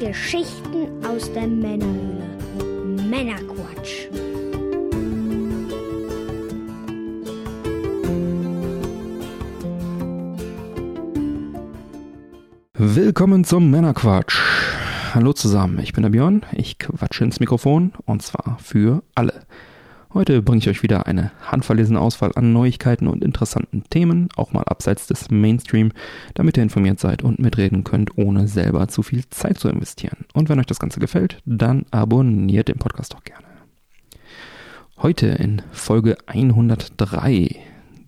Geschichten aus der Männerhöhle. Männerquatsch. Willkommen zum Männerquatsch. Hallo zusammen, ich bin der Björn. Ich quatsche ins Mikrofon und zwar für alle. Heute bringe ich euch wieder eine handverlesene Auswahl an Neuigkeiten und interessanten Themen, auch mal abseits des Mainstream, damit ihr informiert seid und mitreden könnt, ohne selber zu viel Zeit zu investieren. Und wenn euch das Ganze gefällt, dann abonniert den Podcast doch gerne. Heute in Folge 103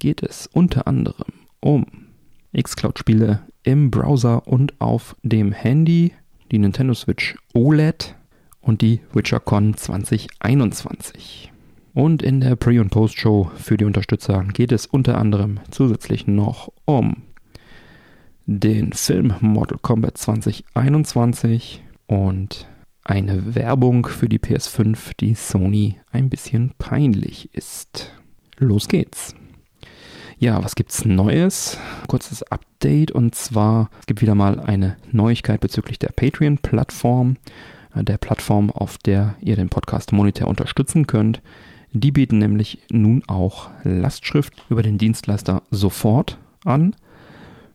geht es unter anderem um Xcloud-Spiele im Browser und auf dem Handy, die Nintendo Switch OLED und die WitcherCon 2021. Und in der Pre- und Post-Show für die Unterstützer geht es unter anderem zusätzlich noch um den Film Mortal Kombat 2021 und eine Werbung für die PS5, die Sony ein bisschen peinlich ist. Los geht's. Ja, was gibt's Neues? Kurzes Update und zwar es gibt wieder mal eine Neuigkeit bezüglich der Patreon-Plattform, äh, der Plattform, auf der ihr den Podcast monetär unterstützen könnt. Die bieten nämlich nun auch Lastschrift über den Dienstleister sofort an.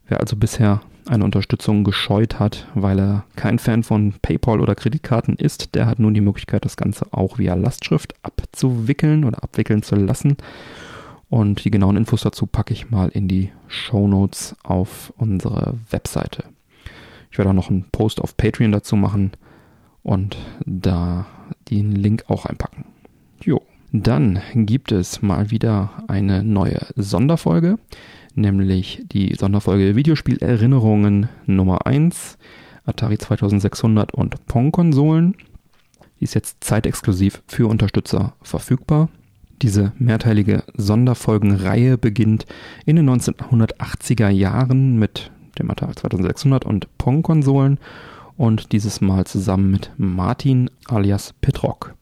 Wer also bisher eine Unterstützung gescheut hat, weil er kein Fan von PayPal oder Kreditkarten ist, der hat nun die Möglichkeit, das Ganze auch via Lastschrift abzuwickeln oder abwickeln zu lassen. Und die genauen Infos dazu packe ich mal in die Show Notes auf unsere Webseite. Ich werde auch noch einen Post auf Patreon dazu machen und da den Link auch einpacken. Jo. Dann gibt es mal wieder eine neue Sonderfolge, nämlich die Sonderfolge Videospielerinnerungen Nummer 1, Atari 2600 und Pong-Konsolen. Die ist jetzt zeitexklusiv für Unterstützer verfügbar. Diese mehrteilige Sonderfolgenreihe beginnt in den 1980er Jahren mit dem Atari 2600 und Pong-Konsolen und dieses Mal zusammen mit Martin alias Petrock.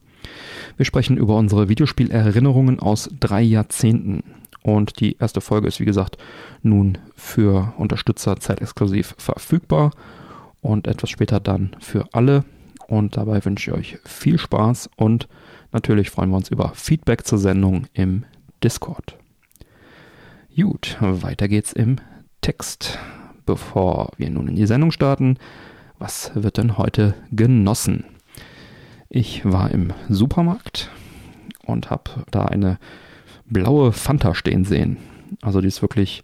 Wir sprechen über unsere Videospielerinnerungen aus drei Jahrzehnten. Und die erste Folge ist, wie gesagt, nun für Unterstützer zeitexklusiv verfügbar und etwas später dann für alle. Und dabei wünsche ich euch viel Spaß und natürlich freuen wir uns über Feedback zur Sendung im Discord. Gut, weiter geht's im Text. Bevor wir nun in die Sendung starten, was wird denn heute genossen? Ich war im Supermarkt und habe da eine blaue Fanta stehen sehen. Also die ist wirklich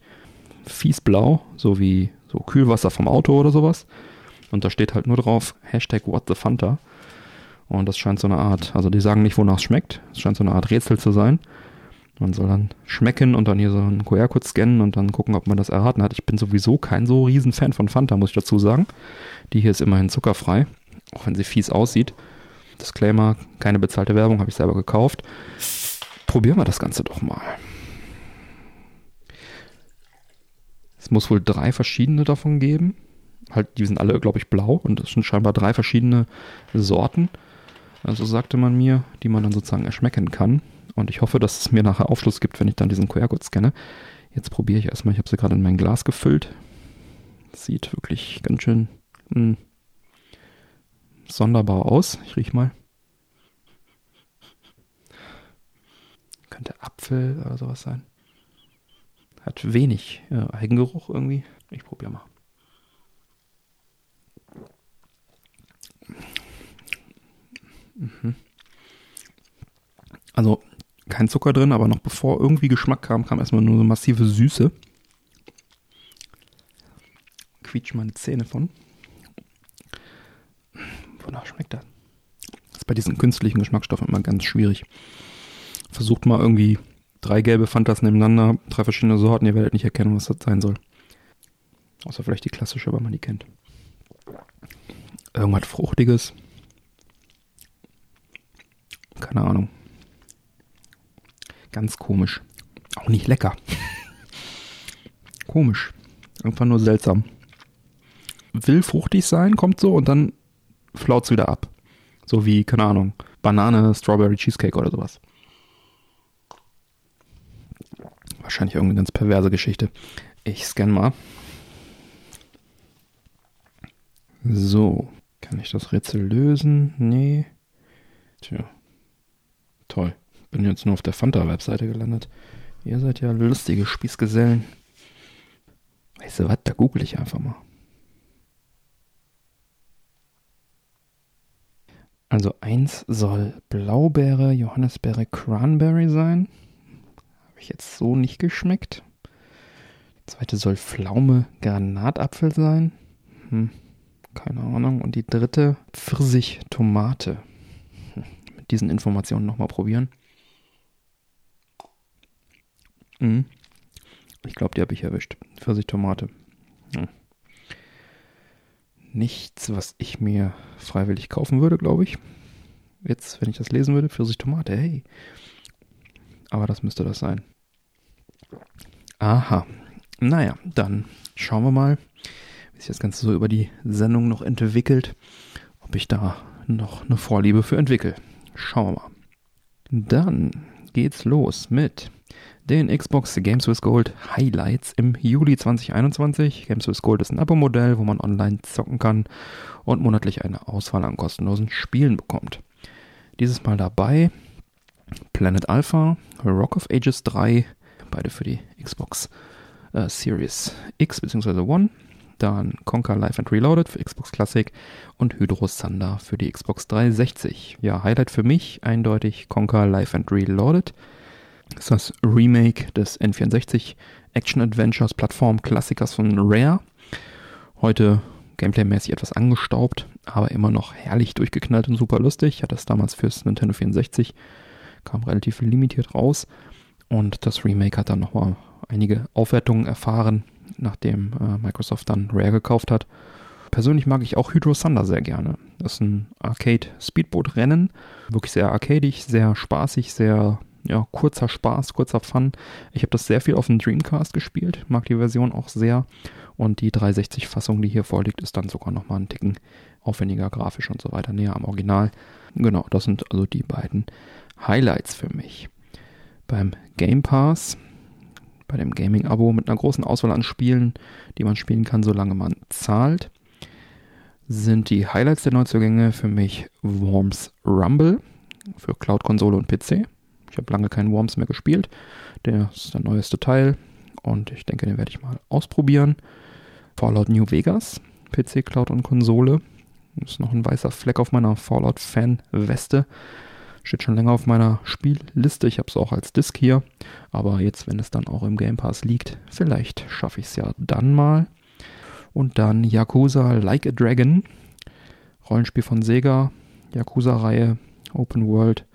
fies blau, so wie so Kühlwasser vom Auto oder sowas. Und da steht halt nur drauf Hashtag What the Fanta. Und das scheint so eine Art, also die sagen nicht, wonach es schmeckt. Es scheint so eine Art Rätsel zu sein. Man soll dann schmecken und dann hier so einen QR-Code scannen und dann gucken, ob man das erraten hat. Ich bin sowieso kein so riesen Fan von Fanta, muss ich dazu sagen. Die hier ist immerhin zuckerfrei, auch wenn sie fies aussieht. Disclaimer, keine bezahlte Werbung, habe ich selber gekauft. Probieren wir das Ganze doch mal. Es muss wohl drei verschiedene davon geben. Halt, die sind alle, glaube ich, blau und es sind scheinbar drei verschiedene Sorten. Also sagte man mir, die man dann sozusagen erschmecken kann. Und ich hoffe, dass es mir nachher Aufschluss gibt, wenn ich dann diesen QR-Code scanne. Jetzt probiere ich erstmal, ich habe sie gerade in mein Glas gefüllt. Sieht wirklich ganz schön mh, hm, sonderbar aus. Ich riech mal. Könnte Apfel oder sowas sein. Hat wenig äh, Eigengeruch irgendwie. Ich probiere mal. Mhm. Also kein Zucker drin, aber noch bevor irgendwie Geschmack kam, kam erstmal nur so massive Süße. Quietsch meine Zähne von. Wonach schmeckt das? Das ist bei diesen künstlichen Geschmacksstoffen immer ganz schwierig. Versucht mal irgendwie drei gelbe Fantas nebeneinander, drei verschiedene Sorten, ihr werdet nicht erkennen, was das sein soll. Außer vielleicht die klassische, weil man die kennt. Irgendwas Fruchtiges. Keine Ahnung. Ganz komisch. Auch nicht lecker. komisch. Einfach nur seltsam. Will fruchtig sein, kommt so und dann flaut es wieder ab. So wie, keine Ahnung, Banane, Strawberry Cheesecake oder sowas. Wahrscheinlich irgendeine ganz perverse Geschichte. Ich scanne mal. So. Kann ich das Rätsel lösen? Nee. Tja. Toll. Bin jetzt nur auf der Fanta-Webseite gelandet. Ihr seid ja lustige Spießgesellen. Weißt du was? Da google ich einfach mal. Also eins soll Blaubeere, Johannisbeere, Cranberry sein. Habe ich jetzt so nicht geschmeckt. Zweite soll Pflaume, Granatapfel sein. Hm, keine Ahnung. Und die dritte Pfirsich, Tomate. Hm, mit diesen Informationen nochmal probieren. Hm. Ich glaube, die habe ich erwischt. Pfirsich, Tomate. Hm nichts, was ich mir freiwillig kaufen würde, glaube ich. Jetzt, wenn ich das lesen würde, Pfirsich Tomate, hey. Aber das müsste das sein. Aha. Naja, dann schauen wir mal, wie sich das Ganze so über die Sendung noch entwickelt. Ob ich da noch eine Vorliebe für entwickle. Schauen wir mal. Dann geht's los mit den Xbox Games with Gold Highlights im Juli 2021. Games with Gold ist ein Abo-Modell, wo man online zocken kann und monatlich eine Auswahl an kostenlosen Spielen bekommt. Dieses Mal dabei Planet Alpha, Rock of Ages 3, beide für die Xbox äh, Series X bzw. One. Dann Conquer Live and Reloaded für Xbox Classic und Hydro Thunder für die Xbox 360. Ja, Highlight für mich eindeutig Conquer Live and Reloaded. Das ist das Remake des N64 Action Adventures Plattform Klassikers von Rare. Heute gameplaymäßig etwas angestaubt, aber immer noch herrlich durchgeknallt und super lustig. Ich hatte das damals fürs Nintendo 64, kam relativ limitiert raus. Und das Remake hat dann nochmal einige Aufwertungen erfahren, nachdem äh, Microsoft dann Rare gekauft hat. Persönlich mag ich auch Hydro Thunder sehr gerne. Das ist ein Arcade-Speedboot-Rennen. Wirklich sehr arcadig, sehr spaßig, sehr ja, kurzer Spaß, kurzer Fun. Ich habe das sehr viel auf dem Dreamcast gespielt, mag die Version auch sehr. Und die 360-Fassung, die hier vorliegt, ist dann sogar nochmal ein Ticken aufwendiger grafisch und so weiter, näher am Original. Genau, das sind also die beiden Highlights für mich. Beim Game Pass, bei dem Gaming-Abo mit einer großen Auswahl an Spielen, die man spielen kann, solange man zahlt, sind die Highlights der Neuzugänge für mich Worms Rumble für Cloud-Konsole und PC. Ich habe lange keinen Worms mehr gespielt. Der ist der neueste Teil und ich denke, den werde ich mal ausprobieren. Fallout New Vegas, PC, Cloud und Konsole. Ist noch ein weißer Fleck auf meiner Fallout-Fan-Weste. Steht schon länger auf meiner Spielliste. Ich habe es auch als Disc hier. Aber jetzt, wenn es dann auch im Game Pass liegt, vielleicht schaffe ich es ja dann mal. Und dann Yakuza Like a Dragon. Rollenspiel von Sega. Yakuza-Reihe. Open World.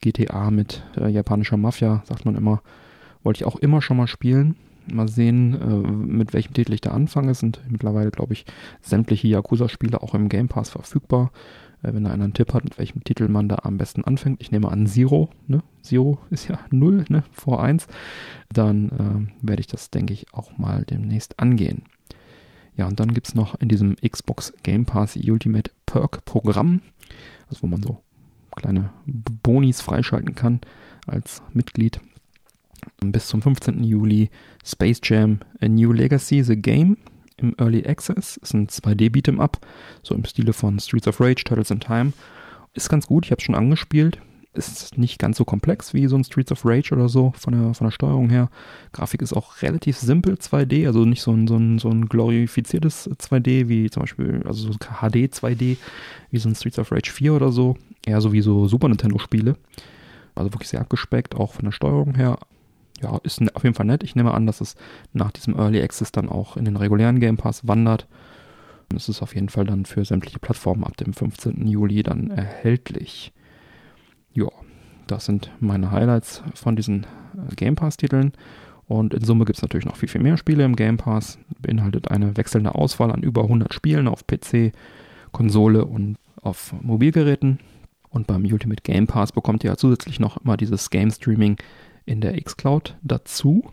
GTA mit äh, japanischer Mafia, sagt man immer. Wollte ich auch immer schon mal spielen. Mal sehen, äh, mit welchem Titel ich da anfange. Es sind mittlerweile, glaube ich, sämtliche Yakuza-Spiele auch im Game Pass verfügbar. Äh, wenn da einer einen Tipp hat, mit welchem Titel man da am besten anfängt. Ich nehme an Zero. Ne? Zero ist ja 0 ne? vor 1. Dann äh, werde ich das, denke ich, auch mal demnächst angehen. Ja, und dann gibt es noch in diesem Xbox Game Pass Ultimate Perk Programm, also wo man so kleine Bonis freischalten kann als Mitglied. Bis zum 15. Juli Space Jam A New Legacy The Game im Early Access. Ist ein 2D Beat'em Up, so im Stile von Streets of Rage, Turtles in Time. Ist ganz gut, ich habe es schon angespielt. Ist nicht ganz so komplex wie so ein Streets of Rage oder so von der, von der Steuerung her. Grafik ist auch relativ simpel 2D, also nicht so ein, so ein, so ein glorifiziertes 2D wie zum Beispiel, also so HD 2D wie so ein Streets of Rage 4 oder so eher so wie so Super Nintendo-Spiele. Also wirklich sehr abgespeckt, auch von der Steuerung her. Ja, ist auf jeden Fall nett. Ich nehme an, dass es nach diesem Early Access dann auch in den regulären Game Pass wandert. Es ist auf jeden Fall dann für sämtliche Plattformen ab dem 15. Juli dann erhältlich. Ja, das sind meine Highlights von diesen äh, Game Pass-Titeln. Und in Summe gibt es natürlich noch viel, viel mehr Spiele im Game Pass. Beinhaltet eine wechselnde Auswahl an über 100 Spielen auf PC, Konsole und auf Mobilgeräten. Und beim Ultimate Game Pass bekommt ihr ja zusätzlich noch immer dieses Game Streaming in der xCloud dazu.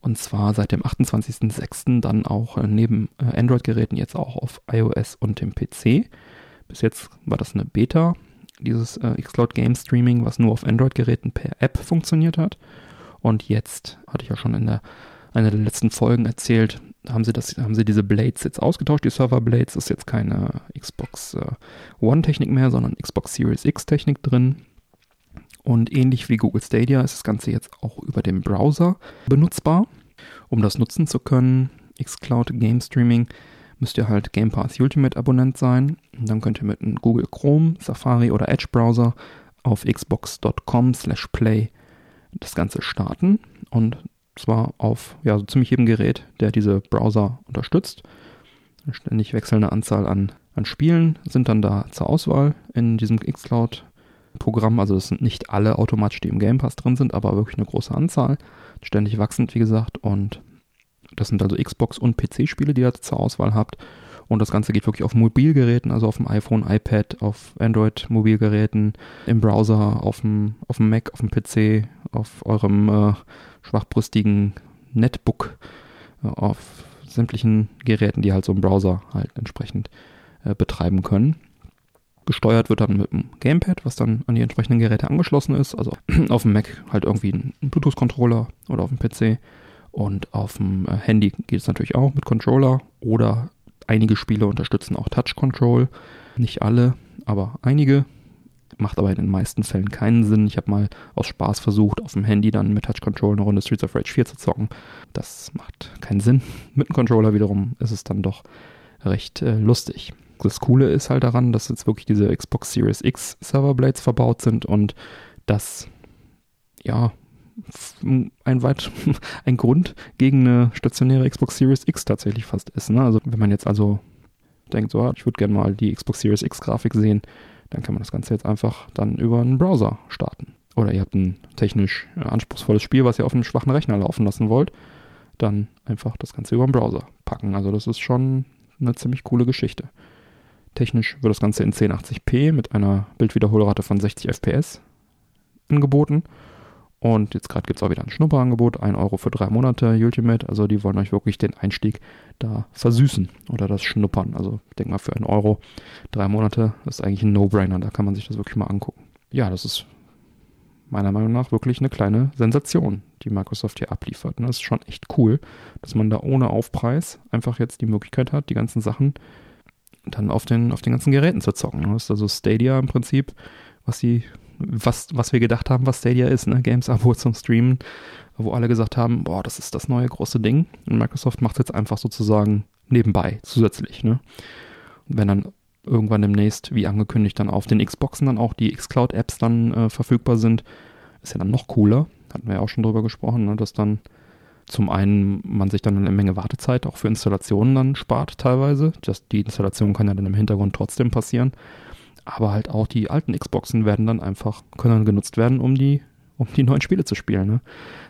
Und zwar seit dem 28.06. dann auch äh, neben äh, Android-Geräten jetzt auch auf iOS und dem PC. Bis jetzt war das eine Beta, dieses äh, xCloud Game Streaming, was nur auf Android-Geräten per App funktioniert hat. Und jetzt hatte ich ja schon in der einer der letzten Folgen erzählt, haben sie, das, haben sie diese Blades jetzt ausgetauscht. Die Server Blades ist jetzt keine Xbox äh, One Technik mehr, sondern Xbox Series X Technik drin. Und ähnlich wie Google Stadia ist das Ganze jetzt auch über den Browser benutzbar. Um das nutzen zu können, xCloud Game Streaming, müsst ihr halt Game Pass Ultimate Abonnent sein. Und dann könnt ihr mit einem Google Chrome, Safari oder Edge Browser auf xbox.com slash play das Ganze starten. Und zwar auf ja, so ziemlich jedem Gerät, der diese Browser unterstützt. Eine ständig wechselnde Anzahl an, an Spielen sind dann da zur Auswahl in diesem xCloud-Programm. Also es sind nicht alle automatisch, die im Game Pass drin sind, aber wirklich eine große Anzahl. Ständig wachsend, wie gesagt. Und das sind also Xbox- und PC-Spiele, die ihr zur Auswahl habt. Und das Ganze geht wirklich auf Mobilgeräten, also auf dem iPhone, iPad, auf Android-Mobilgeräten, im Browser, auf dem, auf dem Mac, auf dem PC, auf eurem äh, schwachbrüstigen Netbook, äh, auf sämtlichen Geräten, die halt so einen Browser halt entsprechend äh, betreiben können. Gesteuert wird dann mit dem Gamepad, was dann an die entsprechenden Geräte angeschlossen ist. Also auf dem Mac halt irgendwie ein Bluetooth-Controller oder auf dem PC. Und auf dem äh, Handy geht es natürlich auch mit Controller oder Einige Spiele unterstützen auch Touch Control. Nicht alle, aber einige. Macht aber in den meisten Fällen keinen Sinn. Ich habe mal aus Spaß versucht, auf dem Handy dann mit Touch Control eine Runde Streets of Rage 4 zu zocken. Das macht keinen Sinn. Mit dem Controller wiederum ist es dann doch recht äh, lustig. Das Coole ist halt daran, dass jetzt wirklich diese Xbox Series X Serverblades verbaut sind und das ja ein weit ein Grund gegen eine stationäre Xbox Series X tatsächlich fast ist. Ne? Also wenn man jetzt also denkt, so, ich würde gerne mal die Xbox Series X Grafik sehen, dann kann man das Ganze jetzt einfach dann über einen Browser starten. Oder ihr habt ein technisch anspruchsvolles Spiel, was ihr auf einem schwachen Rechner laufen lassen wollt, dann einfach das Ganze über den Browser packen. Also das ist schon eine ziemlich coole Geschichte. Technisch wird das Ganze in 1080p mit einer Bildwiederholrate von 60 FPS angeboten und jetzt gerade gibt es auch wieder ein Schnupperangebot, 1 Euro für drei Monate Ultimate. Also die wollen euch wirklich den Einstieg da versüßen oder das Schnuppern. Also ich denke mal für einen Euro drei Monate ist eigentlich ein No-Brainer. Da kann man sich das wirklich mal angucken. Ja, das ist meiner Meinung nach wirklich eine kleine Sensation, die Microsoft hier abliefert. Und das ist schon echt cool, dass man da ohne Aufpreis einfach jetzt die Möglichkeit hat, die ganzen Sachen dann auf den, auf den ganzen Geräten zu zocken. Das ist also Stadia im Prinzip, was sie was, was wir gedacht haben, was Stadia ist, ne? Games-Abo zum Streamen, wo alle gesagt haben, boah, das ist das neue große Ding. Und Microsoft macht es jetzt einfach sozusagen nebenbei, zusätzlich, ne? Und wenn dann irgendwann demnächst, wie angekündigt, dann auf den Xboxen dann auch die Xcloud-Apps dann äh, verfügbar sind, ist ja dann noch cooler. Hatten wir ja auch schon drüber gesprochen, ne? dass dann zum einen man sich dann eine Menge Wartezeit auch für Installationen dann spart teilweise. Das, die Installation kann ja dann im Hintergrund trotzdem passieren aber halt auch die alten Xboxen werden dann einfach, können dann genutzt werden, um die, um die neuen Spiele zu spielen. Ne?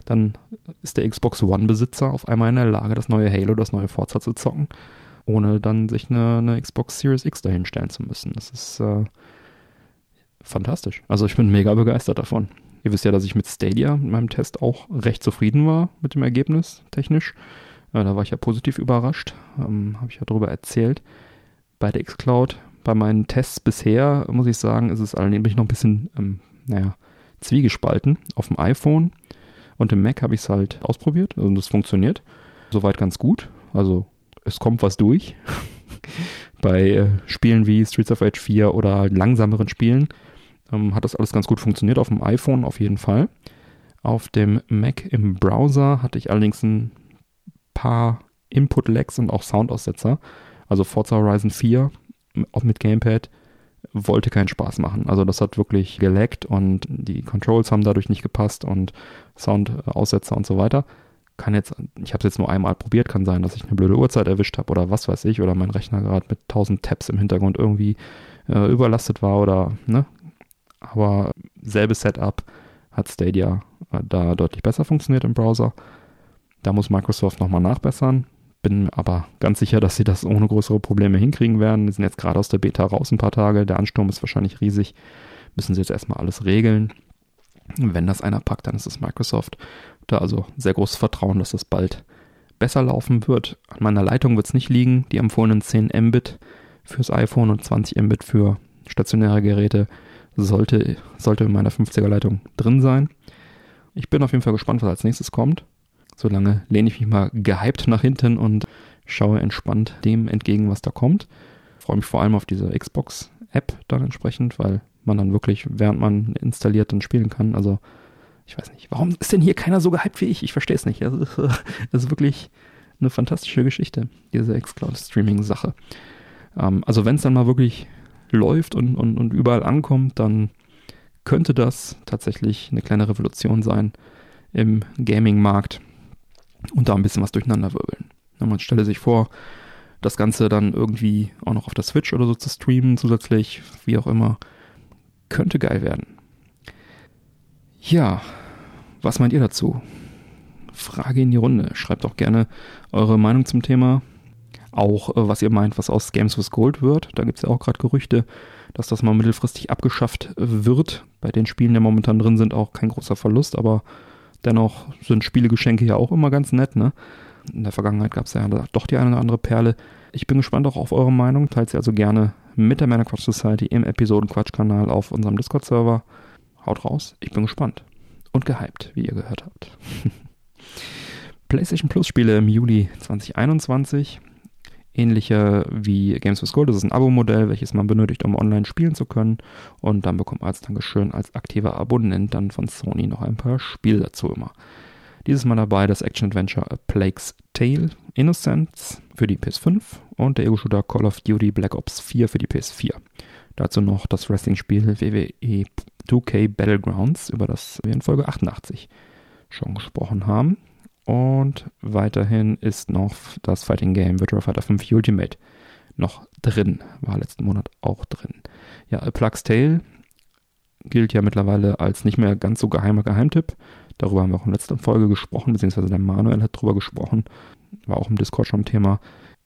Dann ist der Xbox One-Besitzer auf einmal in der Lage, das neue Halo, das neue Forza zu zocken, ohne dann sich eine, eine Xbox Series X dahinstellen zu müssen. Das ist äh, fantastisch. Also ich bin mega begeistert davon. Ihr wisst ja, dass ich mit Stadia, mit meinem Test, auch recht zufrieden war mit dem Ergebnis technisch. Äh, da war ich ja positiv überrascht. Ähm, Habe ich ja darüber erzählt. Bei der Xcloud bei meinen Tests bisher, muss ich sagen, ist es allerdings noch ein bisschen, ähm, naja, zwiegespalten. Auf dem iPhone und im Mac habe ich es halt ausprobiert und es funktioniert. Soweit ganz gut. Also es kommt was durch. bei äh, Spielen wie Streets of Rage 4 oder langsameren Spielen ähm, hat das alles ganz gut funktioniert. Auf dem iPhone auf jeden Fall. Auf dem Mac im Browser hatte ich allerdings ein paar Input-Lags und auch Soundaussetzer. Also Forza Horizon 4 auch mit Gamepad, wollte keinen Spaß machen. Also das hat wirklich geleckt und die Controls haben dadurch nicht gepasst und Soundaussetzer und so weiter. Kann jetzt, ich habe es jetzt nur einmal probiert, kann sein, dass ich eine blöde Uhrzeit erwischt habe oder was weiß ich, oder mein Rechner gerade mit 1000 Tabs im Hintergrund irgendwie äh, überlastet war oder, ne? Aber selbes Setup hat Stadia äh, da deutlich besser funktioniert im Browser. Da muss Microsoft nochmal nachbessern. Bin aber ganz sicher, dass sie das ohne größere Probleme hinkriegen werden. Die sind jetzt gerade aus der Beta raus ein paar Tage. Der Ansturm ist wahrscheinlich riesig. Müssen sie jetzt erstmal alles regeln. Wenn das einer packt, dann ist es Microsoft. Da also sehr großes Vertrauen, dass das bald besser laufen wird. An meiner Leitung wird es nicht liegen. Die empfohlenen 10 Mbit fürs iPhone und 20 Mbit für stationäre Geräte sollte, sollte in meiner 50er Leitung drin sein. Ich bin auf jeden Fall gespannt, was als nächstes kommt. Solange lehne ich mich mal gehypt nach hinten und schaue entspannt dem entgegen, was da kommt. Freue mich vor allem auf diese Xbox-App dann entsprechend, weil man dann wirklich, während man installiert, dann spielen kann. Also, ich weiß nicht, warum ist denn hier keiner so gehypt wie ich? Ich verstehe es nicht. Also, das ist wirklich eine fantastische Geschichte, diese Xcloud-Streaming-Sache. Ähm, also, wenn es dann mal wirklich läuft und, und, und überall ankommt, dann könnte das tatsächlich eine kleine Revolution sein im Gaming-Markt und da ein bisschen was durcheinander wirbeln. Man stelle sich vor, das Ganze dann irgendwie auch noch auf der Switch oder so zu streamen, zusätzlich, wie auch immer, könnte geil werden. Ja, was meint ihr dazu? Frage in die Runde. Schreibt auch gerne eure Meinung zum Thema. Auch äh, was ihr meint, was aus Games with Gold wird. Da gibt es ja auch gerade Gerüchte, dass das mal mittelfristig abgeschafft wird. Bei den Spielen, die momentan drin sind, auch kein großer Verlust, aber dennoch sind Spielegeschenke ja auch immer ganz nett, ne? In der Vergangenheit gab es ja doch die eine oder andere Perle. Ich bin gespannt auch auf eure Meinung. Teilt sie also gerne mit der Männer Quatsch Society im Episoden-Quatsch-Kanal auf unserem Discord-Server. Haut raus, ich bin gespannt. Und gehypt, wie ihr gehört habt. PlayStation Plus Spiele im Juli 2021. Ähnliche wie Games with Gold. Das ist ein Abo-Modell, welches man benötigt, um online spielen zu können. Und dann bekommt man als Dankeschön als aktiver Abonnent dann von Sony noch ein paar Spiele dazu immer. Dieses Mal dabei das Action-Adventure A Plague's Tale Innocence für die PS5 und der Ego-Shooter Call of Duty Black Ops 4 für die PS4. Dazu noch das Wrestling-Spiel WWE 2K Battlegrounds, über das wir in Folge 88 schon gesprochen haben. Und weiterhin ist noch das Fighting Game Virtua Fighter 5 Ultimate noch drin, war letzten Monat auch drin. Ja, A Plague's Tale gilt ja mittlerweile als nicht mehr ganz so geheimer Geheimtipp. Darüber haben wir auch in letzter Folge gesprochen, beziehungsweise der Manuel hat darüber gesprochen. War auch im Discord schon Thema.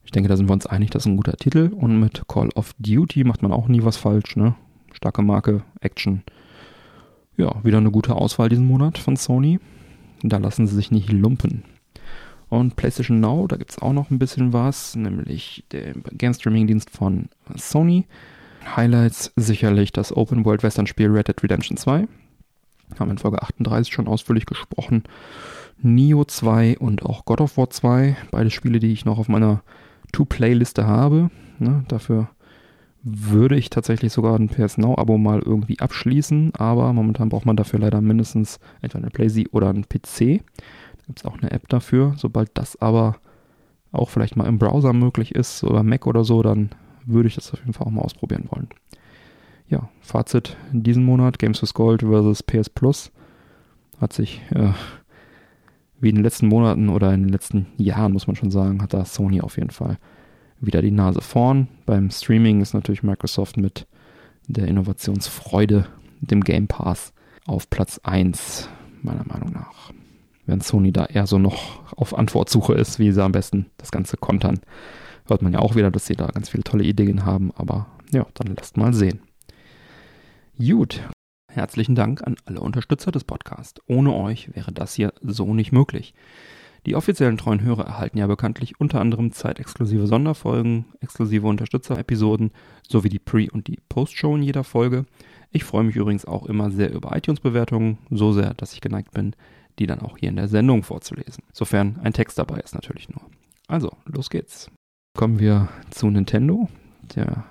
Ich denke, da sind wir uns einig, das ist ein guter Titel. Und mit Call of Duty macht man auch nie was falsch, ne? Starke Marke, Action. Ja, wieder eine gute Auswahl diesen Monat von Sony. Da lassen sie sich nicht lumpen. Und PlayStation Now, da gibt es auch noch ein bisschen was, nämlich der Game Streaming Dienst von Sony. Highlights sicherlich das Open World Western Spiel Red Dead Redemption 2 haben in Folge 38 schon ausführlich gesprochen. Nio 2 und auch God of War 2, beide Spiele, die ich noch auf meiner To-Play-Liste habe. Ne, dafür würde ich tatsächlich sogar ein PS Now-Abo mal irgendwie abschließen, aber momentan braucht man dafür leider mindestens entweder eine PlayStation oder einen PC. Da gibt es auch eine App dafür. Sobald das aber auch vielleicht mal im Browser möglich ist oder Mac oder so, dann würde ich das auf jeden Fall auch mal ausprobieren wollen ja, Fazit in diesem Monat, Games with Gold versus PS Plus, hat sich äh, wie in den letzten Monaten oder in den letzten Jahren, muss man schon sagen, hat da Sony auf jeden Fall wieder die Nase vorn. Beim Streaming ist natürlich Microsoft mit der Innovationsfreude, dem Game Pass, auf Platz 1, meiner Meinung nach. Wenn Sony da eher so noch auf Antwortsuche ist, wie sie am besten das Ganze kontern, hört man ja auch wieder, dass sie da ganz viele tolle Ideen haben, aber ja, dann lasst mal sehen. Gut. Herzlichen Dank an alle Unterstützer des Podcasts. Ohne euch wäre das hier so nicht möglich. Die offiziellen treuen Hörer erhalten ja bekanntlich unter anderem zeitexklusive Sonderfolgen, exklusive Unterstützer-Episoden sowie die Pre- und die Post-Show in jeder Folge. Ich freue mich übrigens auch immer sehr über iTunes-Bewertungen, so sehr, dass ich geneigt bin, die dann auch hier in der Sendung vorzulesen. Sofern ein Text dabei ist natürlich nur. Also, los geht's. Kommen wir zu Nintendo. Der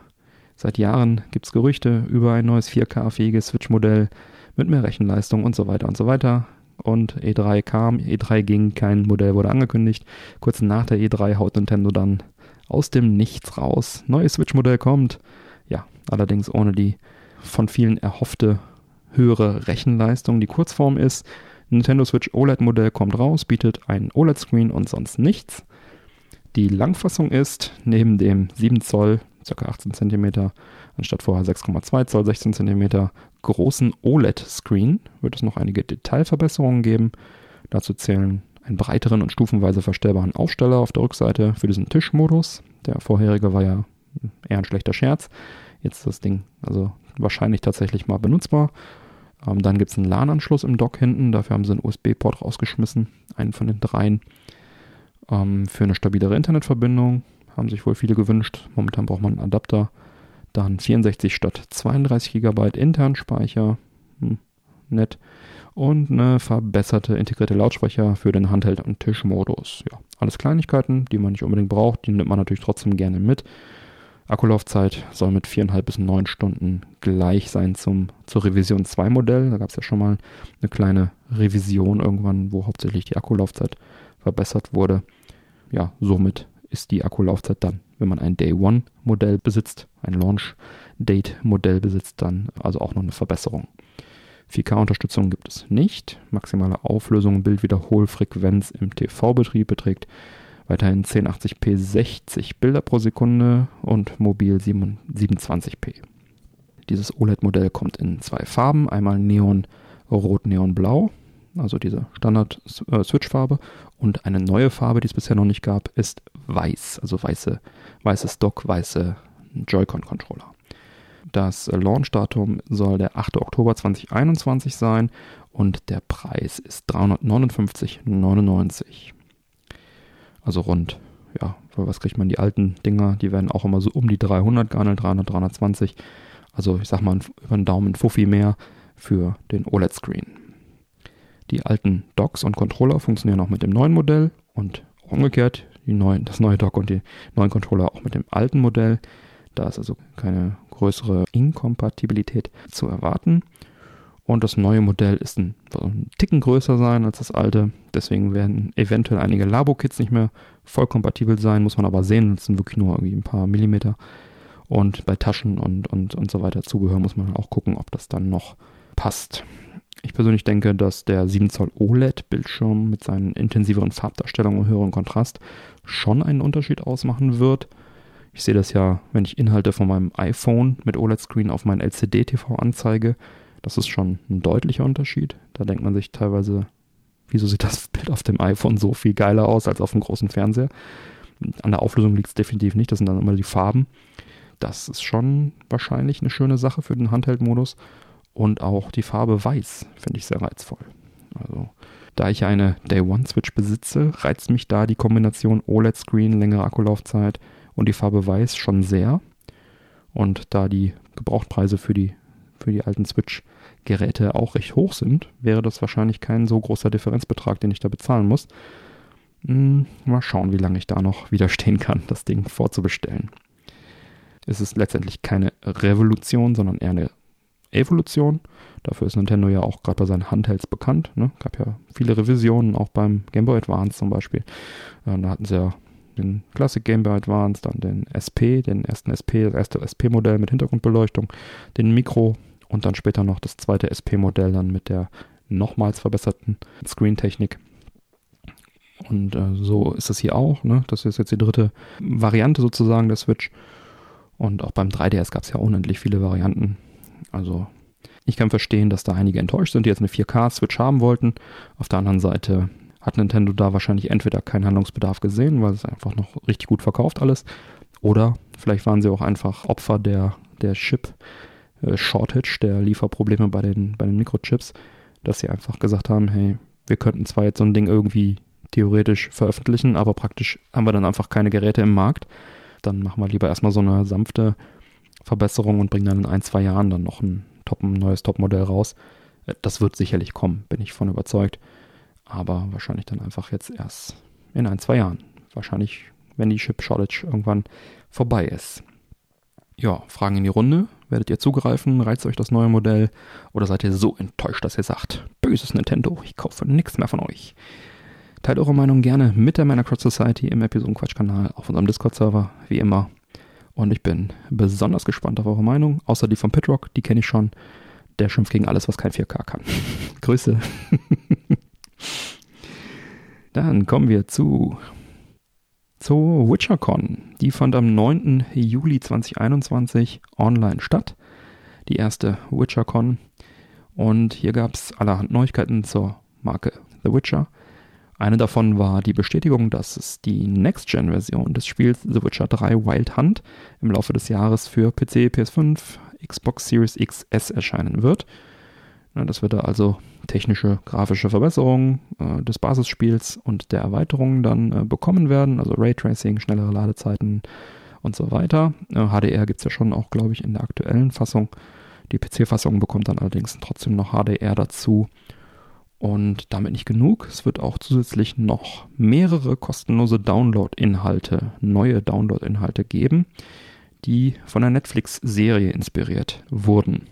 Seit Jahren gibt es Gerüchte über ein neues 4K-fähiges Switch-Modell mit mehr Rechenleistung und so weiter und so weiter. Und E3 kam, E3 ging, kein Modell wurde angekündigt. Kurz nach der E3 haut Nintendo dann aus dem Nichts raus. Neues Switch-Modell kommt. Ja, allerdings ohne die von vielen erhoffte höhere Rechenleistung. Die Kurzform ist, Nintendo Switch OLED-Modell kommt raus, bietet einen OLED-Screen und sonst nichts. Die Langfassung ist, neben dem 7 Zoll ca. 18 cm, anstatt vorher 6,2 Zoll, 16 cm großen OLED-Screen wird es noch einige Detailverbesserungen geben. Dazu zählen einen breiteren und stufenweise verstellbaren Aufsteller auf der Rückseite für diesen Tischmodus. Der vorherige war ja eher ein schlechter Scherz. Jetzt ist das Ding also wahrscheinlich tatsächlich mal benutzbar. Ähm, dann gibt es einen LAN-Anschluss im Dock hinten. Dafür haben sie einen USB-Port rausgeschmissen, einen von den dreien. Ähm, für eine stabilere Internetverbindung haben sich wohl viele gewünscht. Momentan braucht man einen Adapter. Dann 64 statt 32 GB internen Speicher. Hm, nett. Und eine verbesserte integrierte Lautsprecher für den Handheld- und Tischmodus. Ja, alles Kleinigkeiten, die man nicht unbedingt braucht, die nimmt man natürlich trotzdem gerne mit. Akkulaufzeit soll mit 4,5 bis 9 Stunden gleich sein zum, zur Revision 2 Modell. Da gab es ja schon mal eine kleine Revision irgendwann, wo hauptsächlich die Akkulaufzeit verbessert wurde. Ja, somit ist die Akkulaufzeit dann, wenn man ein Day One Modell besitzt, ein Launch Date Modell besitzt, dann also auch noch eine Verbesserung. 4K-Unterstützung gibt es nicht. Maximale Auflösung, Bildwiederholfrequenz im TV-Betrieb beträgt weiterhin 1080p 60 Bilder pro Sekunde und mobil 27p. Dieses OLED-Modell kommt in zwei Farben, einmal Neon Rot, Neon Blau, also diese Standard-Switch-Farbe und eine neue Farbe, die es bisher noch nicht gab, ist Weiß, also weiße, weißes Dock, weiße Joy-Con-Controller. Das Launch-Datum soll der 8. Oktober 2021 sein und der Preis ist 359,99. Also rund, ja, was kriegt man? Die alten Dinger, die werden auch immer so um die 300 gehandelt, 300, 320. Also ich sag mal über den Daumen Fuffi mehr für den OLED-Screen. Die alten Docks und Controller funktionieren auch mit dem neuen Modell und umgekehrt neuen, das neue Dock und die neuen Controller auch mit dem alten Modell. Da ist also keine größere Inkompatibilität zu erwarten. Und das neue Modell ist ein, ein Ticken größer sein als das alte. Deswegen werden eventuell einige Labo-Kits nicht mehr voll kompatibel sein. Muss man aber sehen, das sind wirklich nur irgendwie ein paar Millimeter. Und bei Taschen und, und, und so weiter Zubehör muss man auch gucken, ob das dann noch passt. Ich persönlich denke, dass der 7 Zoll OLED-Bildschirm mit seinen intensiveren Farbdarstellungen und höheren Kontrast schon einen Unterschied ausmachen wird. Ich sehe das ja, wenn ich Inhalte von meinem iPhone mit OLED-Screen auf mein LCD-TV anzeige. Das ist schon ein deutlicher Unterschied. Da denkt man sich teilweise, wieso sieht das Bild auf dem iPhone so viel geiler aus als auf dem großen Fernseher? An der Auflösung liegt es definitiv nicht, das sind dann immer die Farben. Das ist schon wahrscheinlich eine schöne Sache für den Handheld-Modus. Und auch die Farbe Weiß finde ich sehr reizvoll. Also, da ich eine Day One Switch besitze, reizt mich da die Kombination OLED-Screen, längere Akkulaufzeit und die Farbe Weiß schon sehr. Und da die Gebrauchtpreise für die, für die alten Switch-Geräte auch recht hoch sind, wäre das wahrscheinlich kein so großer Differenzbetrag, den ich da bezahlen muss. Hm, mal schauen, wie lange ich da noch widerstehen kann, das Ding vorzubestellen. Es ist letztendlich keine Revolution, sondern eher eine Evolution. Dafür ist Nintendo ja auch gerade bei seinen Handhelds bekannt. Ne? Gab ja viele Revisionen, auch beim Game Boy Advance zum Beispiel. Äh, da hatten sie ja den Classic Game Boy Advance, dann den SP, den ersten SP, das erste SP-Modell mit Hintergrundbeleuchtung, den Mikro und dann später noch das zweite SP-Modell dann mit der nochmals verbesserten Screen-Technik. Und äh, so ist es hier auch. Ne? Das ist jetzt die dritte Variante sozusagen der Switch. Und auch beim 3DS gab es ja unendlich viele Varianten. Also ich kann verstehen, dass da einige enttäuscht sind, die jetzt eine 4K-Switch haben wollten. Auf der anderen Seite hat Nintendo da wahrscheinlich entweder keinen Handlungsbedarf gesehen, weil es einfach noch richtig gut verkauft alles. Oder vielleicht waren sie auch einfach Opfer der, der Chip-Shortage, der Lieferprobleme bei den, bei den Mikrochips, dass sie einfach gesagt haben, hey, wir könnten zwar jetzt so ein Ding irgendwie theoretisch veröffentlichen, aber praktisch haben wir dann einfach keine Geräte im Markt. Dann machen wir lieber erstmal so eine sanfte Verbesserung und bringen dann in ein, zwei Jahren dann noch ein, Top, ein neues Topmodell raus. Äh, das wird sicherlich kommen, bin ich von überzeugt. Aber wahrscheinlich dann einfach jetzt erst in ein, zwei Jahren. Wahrscheinlich, wenn die Chip Shortage irgendwann vorbei ist. Ja, Fragen in die Runde. Werdet ihr zugreifen? Reizt euch das neue Modell? Oder seid ihr so enttäuscht, dass ihr sagt, böses Nintendo, ich kaufe nichts mehr von euch? Teilt eure Meinung gerne mit der Männercross Society im Episoden-Quatsch-Kanal auf unserem Discord-Server, wie immer. Und ich bin besonders gespannt auf eure Meinung, außer die von Pitrock, die kenne ich schon. Der schimpft gegen alles, was kein 4K kann. Grüße. Dann kommen wir zu zur WitcherCon. Die fand am 9. Juli 2021 online statt. Die erste WitcherCon. Und hier gab es allerhand Neuigkeiten zur Marke The Witcher. Eine davon war die Bestätigung, dass es die Next-Gen-Version des Spiels The Witcher 3 Wild Hunt im Laufe des Jahres für PC, PS5, Xbox Series XS erscheinen wird. Das wird da also technische, grafische Verbesserungen äh, des Basisspiels und der Erweiterungen dann äh, bekommen werden, also Raytracing, schnellere Ladezeiten und so weiter. Äh, HDR gibt es ja schon auch, glaube ich, in der aktuellen Fassung. Die PC-Fassung bekommt dann allerdings trotzdem noch HDR dazu. Und damit nicht genug. Es wird auch zusätzlich noch mehrere kostenlose Download-Inhalte, neue Download-Inhalte geben, die von der Netflix-Serie inspiriert wurden.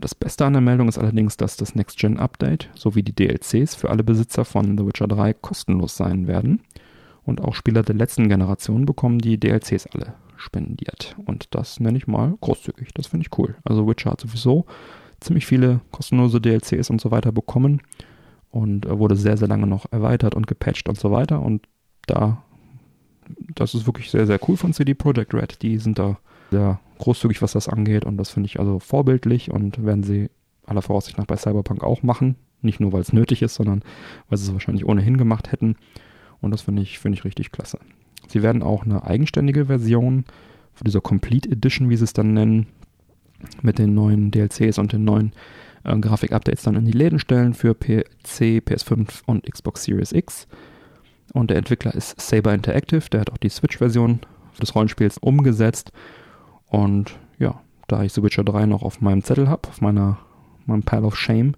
Das Beste an der Meldung ist allerdings, dass das Next-Gen-Update sowie die DLCs für alle Besitzer von The Witcher 3 kostenlos sein werden. Und auch Spieler der letzten Generation bekommen die DLCs alle spendiert. Und das nenne ich mal großzügig. Das finde ich cool. Also Witcher hat sowieso ziemlich viele kostenlose DLCs und so weiter bekommen und wurde sehr, sehr lange noch erweitert und gepatcht und so weiter. Und da, das ist wirklich sehr, sehr cool von CD Projekt Red. Die sind da sehr großzügig, was das angeht und das finde ich also vorbildlich und werden sie aller Voraussicht nach bei Cyberpunk auch machen. Nicht nur, weil es nötig ist, sondern weil sie es wahrscheinlich ohnehin gemacht hätten. Und das finde ich, finde ich richtig klasse. Sie werden auch eine eigenständige Version von dieser Complete Edition, wie sie es dann nennen, mit den neuen DLCs und den neuen äh, Grafik-Updates dann in die Läden stellen für PC, PS5 und Xbox Series X. Und der Entwickler ist Saber Interactive, der hat auch die Switch-Version des Rollenspiels umgesetzt. Und ja, da ich The Witcher 3 noch auf meinem Zettel habe, auf meiner, meinem Pile of Shame,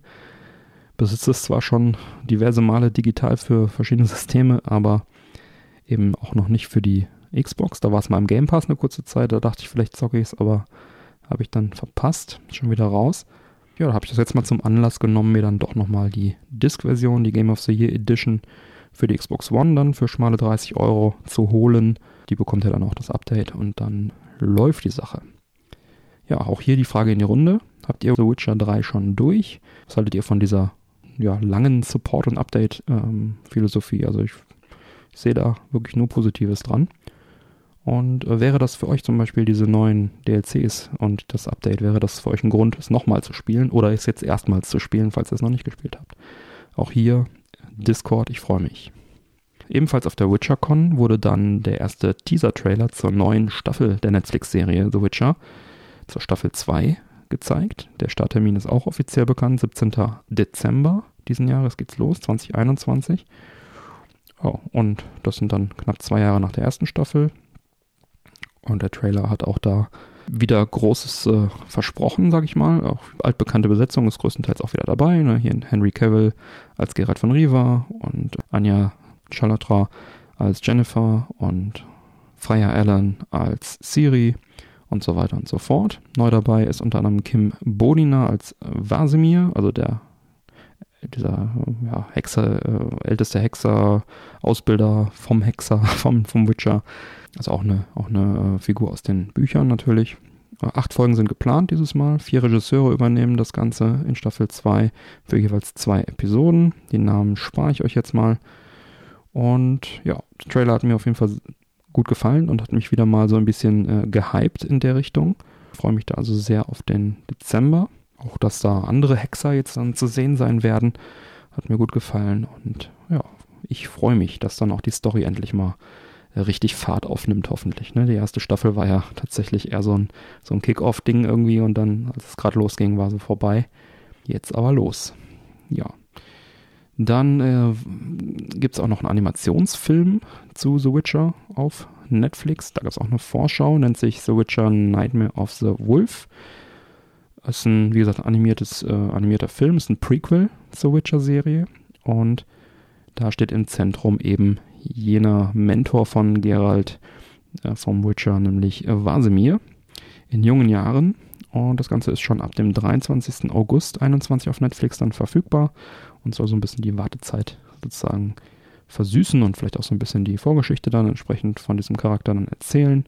besitze es zwar schon diverse Male digital für verschiedene Systeme, aber eben auch noch nicht für die Xbox. Da war es mal im Game Pass eine kurze Zeit, da dachte ich, vielleicht zocke ich es, aber habe ich dann verpasst, schon wieder raus ja, da habe ich das jetzt mal zum Anlass genommen, mir dann doch nochmal die Disc-Version, die Game of the Year Edition für die Xbox One dann für schmale 30 Euro zu holen. Die bekommt ja dann auch das Update und dann läuft die Sache. Ja, auch hier die Frage in die Runde. Habt ihr The Witcher 3 schon durch? Was haltet ihr von dieser ja, langen Support- und Update-Philosophie? Ähm, also ich, ich sehe da wirklich nur Positives dran. Und äh, wäre das für euch zum Beispiel diese neuen DLCs und das Update, wäre das für euch ein Grund, es nochmal zu spielen oder es jetzt erstmals zu spielen, falls ihr es noch nicht gespielt habt? Auch hier Discord, ich freue mich. Ebenfalls auf der WitcherCon wurde dann der erste Teaser-Trailer zur neuen Staffel der Netflix-Serie The Witcher, zur Staffel 2, gezeigt. Der Starttermin ist auch offiziell bekannt, 17. Dezember diesen Jahres geht's los, 2021. Oh, und das sind dann knapp zwei Jahre nach der ersten Staffel. Und der Trailer hat auch da wieder Großes äh, versprochen, sag ich mal. Auch altbekannte Besetzung ist größtenteils auch wieder dabei. Ne? Hier Henry Cavill als Geralt von Riva und Anja Chalatra als Jennifer und Freya Allen als Siri und so weiter und so fort. Neu dabei ist unter anderem Kim Bodina als Vasimir, also der dieser ja, Hexer, äh, älteste Hexer, Ausbilder vom Hexer, vom, vom Witcher. Also auch eine, auch eine äh, Figur aus den Büchern natürlich. Äh, acht Folgen sind geplant dieses Mal. Vier Regisseure übernehmen das Ganze in Staffel 2 für jeweils zwei Episoden. Die Namen spare ich euch jetzt mal. Und ja, der Trailer hat mir auf jeden Fall gut gefallen und hat mich wieder mal so ein bisschen äh, gehypt in der Richtung. Ich freue mich da also sehr auf den Dezember. Auch dass da andere Hexer jetzt dann zu sehen sein werden, hat mir gut gefallen. Und ja, ich freue mich, dass dann auch die Story endlich mal richtig Fahrt aufnimmt, hoffentlich. Ne? Die erste Staffel war ja tatsächlich eher so ein, so ein Kick-Off-Ding irgendwie und dann, als es gerade losging, war sie vorbei. Jetzt aber los. Ja. Dann äh, gibt es auch noch einen Animationsfilm zu The Witcher auf Netflix. Da gab es auch eine Vorschau, nennt sich The Witcher Nightmare of the Wolf. Ist ein, wie gesagt, animiertes, äh, animierter Film, ist ein Prequel zur Witcher-Serie. Und da steht im Zentrum eben jener Mentor von Geralt äh, vom Witcher, nämlich äh, in jungen Jahren. Und das Ganze ist schon ab dem 23. August 21 auf Netflix dann verfügbar und soll so ein bisschen die Wartezeit sozusagen versüßen und vielleicht auch so ein bisschen die Vorgeschichte dann entsprechend von diesem Charakter dann erzählen.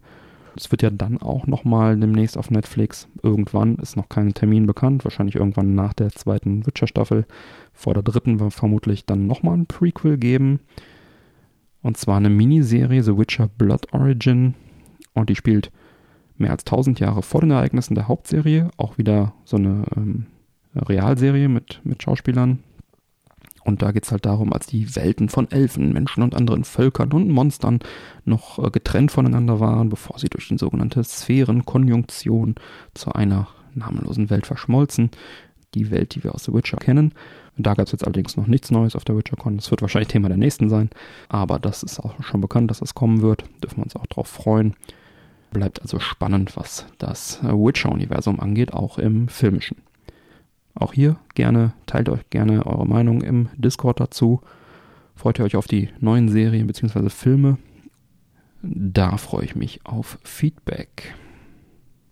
Es wird ja dann auch nochmal demnächst auf Netflix, irgendwann, ist noch kein Termin bekannt, wahrscheinlich irgendwann nach der zweiten Witcher-Staffel, vor der dritten wird vermutlich dann nochmal ein Prequel geben. Und zwar eine Miniserie The Witcher Blood Origin. Und die spielt mehr als 1000 Jahre vor den Ereignissen der Hauptserie. Auch wieder so eine ähm, Realserie mit, mit Schauspielern. Und da geht es halt darum, als die Welten von Elfen, Menschen und anderen Völkern und Monstern noch äh, getrennt voneinander waren, bevor sie durch die sogenannte Sphärenkonjunktion zu einer namenlosen Welt verschmolzen. Die Welt, die wir aus The Witcher kennen. Da gab es jetzt allerdings noch nichts Neues auf der WitcherCon. Das wird wahrscheinlich Thema der nächsten sein. Aber das ist auch schon bekannt, dass das kommen wird. Dürfen wir uns auch drauf freuen. Bleibt also spannend, was das Witcher-Universum angeht, auch im filmischen. Auch hier gerne, teilt euch gerne eure Meinung im Discord dazu. Freut ihr euch auf die neuen Serien bzw. Filme? Da freue ich mich auf Feedback.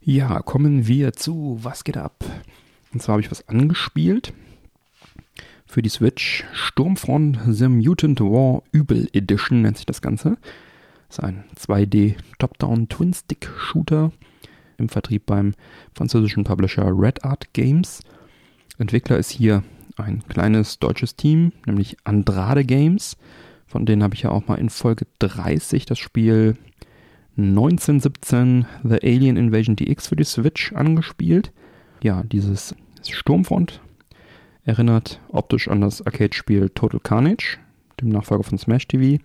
Ja, kommen wir zu Was geht ab? Und zwar habe ich was angespielt für die Switch. Sturmfront The Mutant War Übel Edition nennt sich das Ganze. Das ist ein 2D Top-Down Twin-Stick-Shooter im Vertrieb beim französischen Publisher Red Art Games. Entwickler ist hier ein kleines deutsches Team, nämlich Andrade Games. Von denen habe ich ja auch mal in Folge 30 das Spiel 1917 The Alien Invasion DX für die Switch angespielt. Ja, dieses Sturmfront erinnert optisch an das Arcade-Spiel Total Carnage, dem Nachfolger von Smash TV.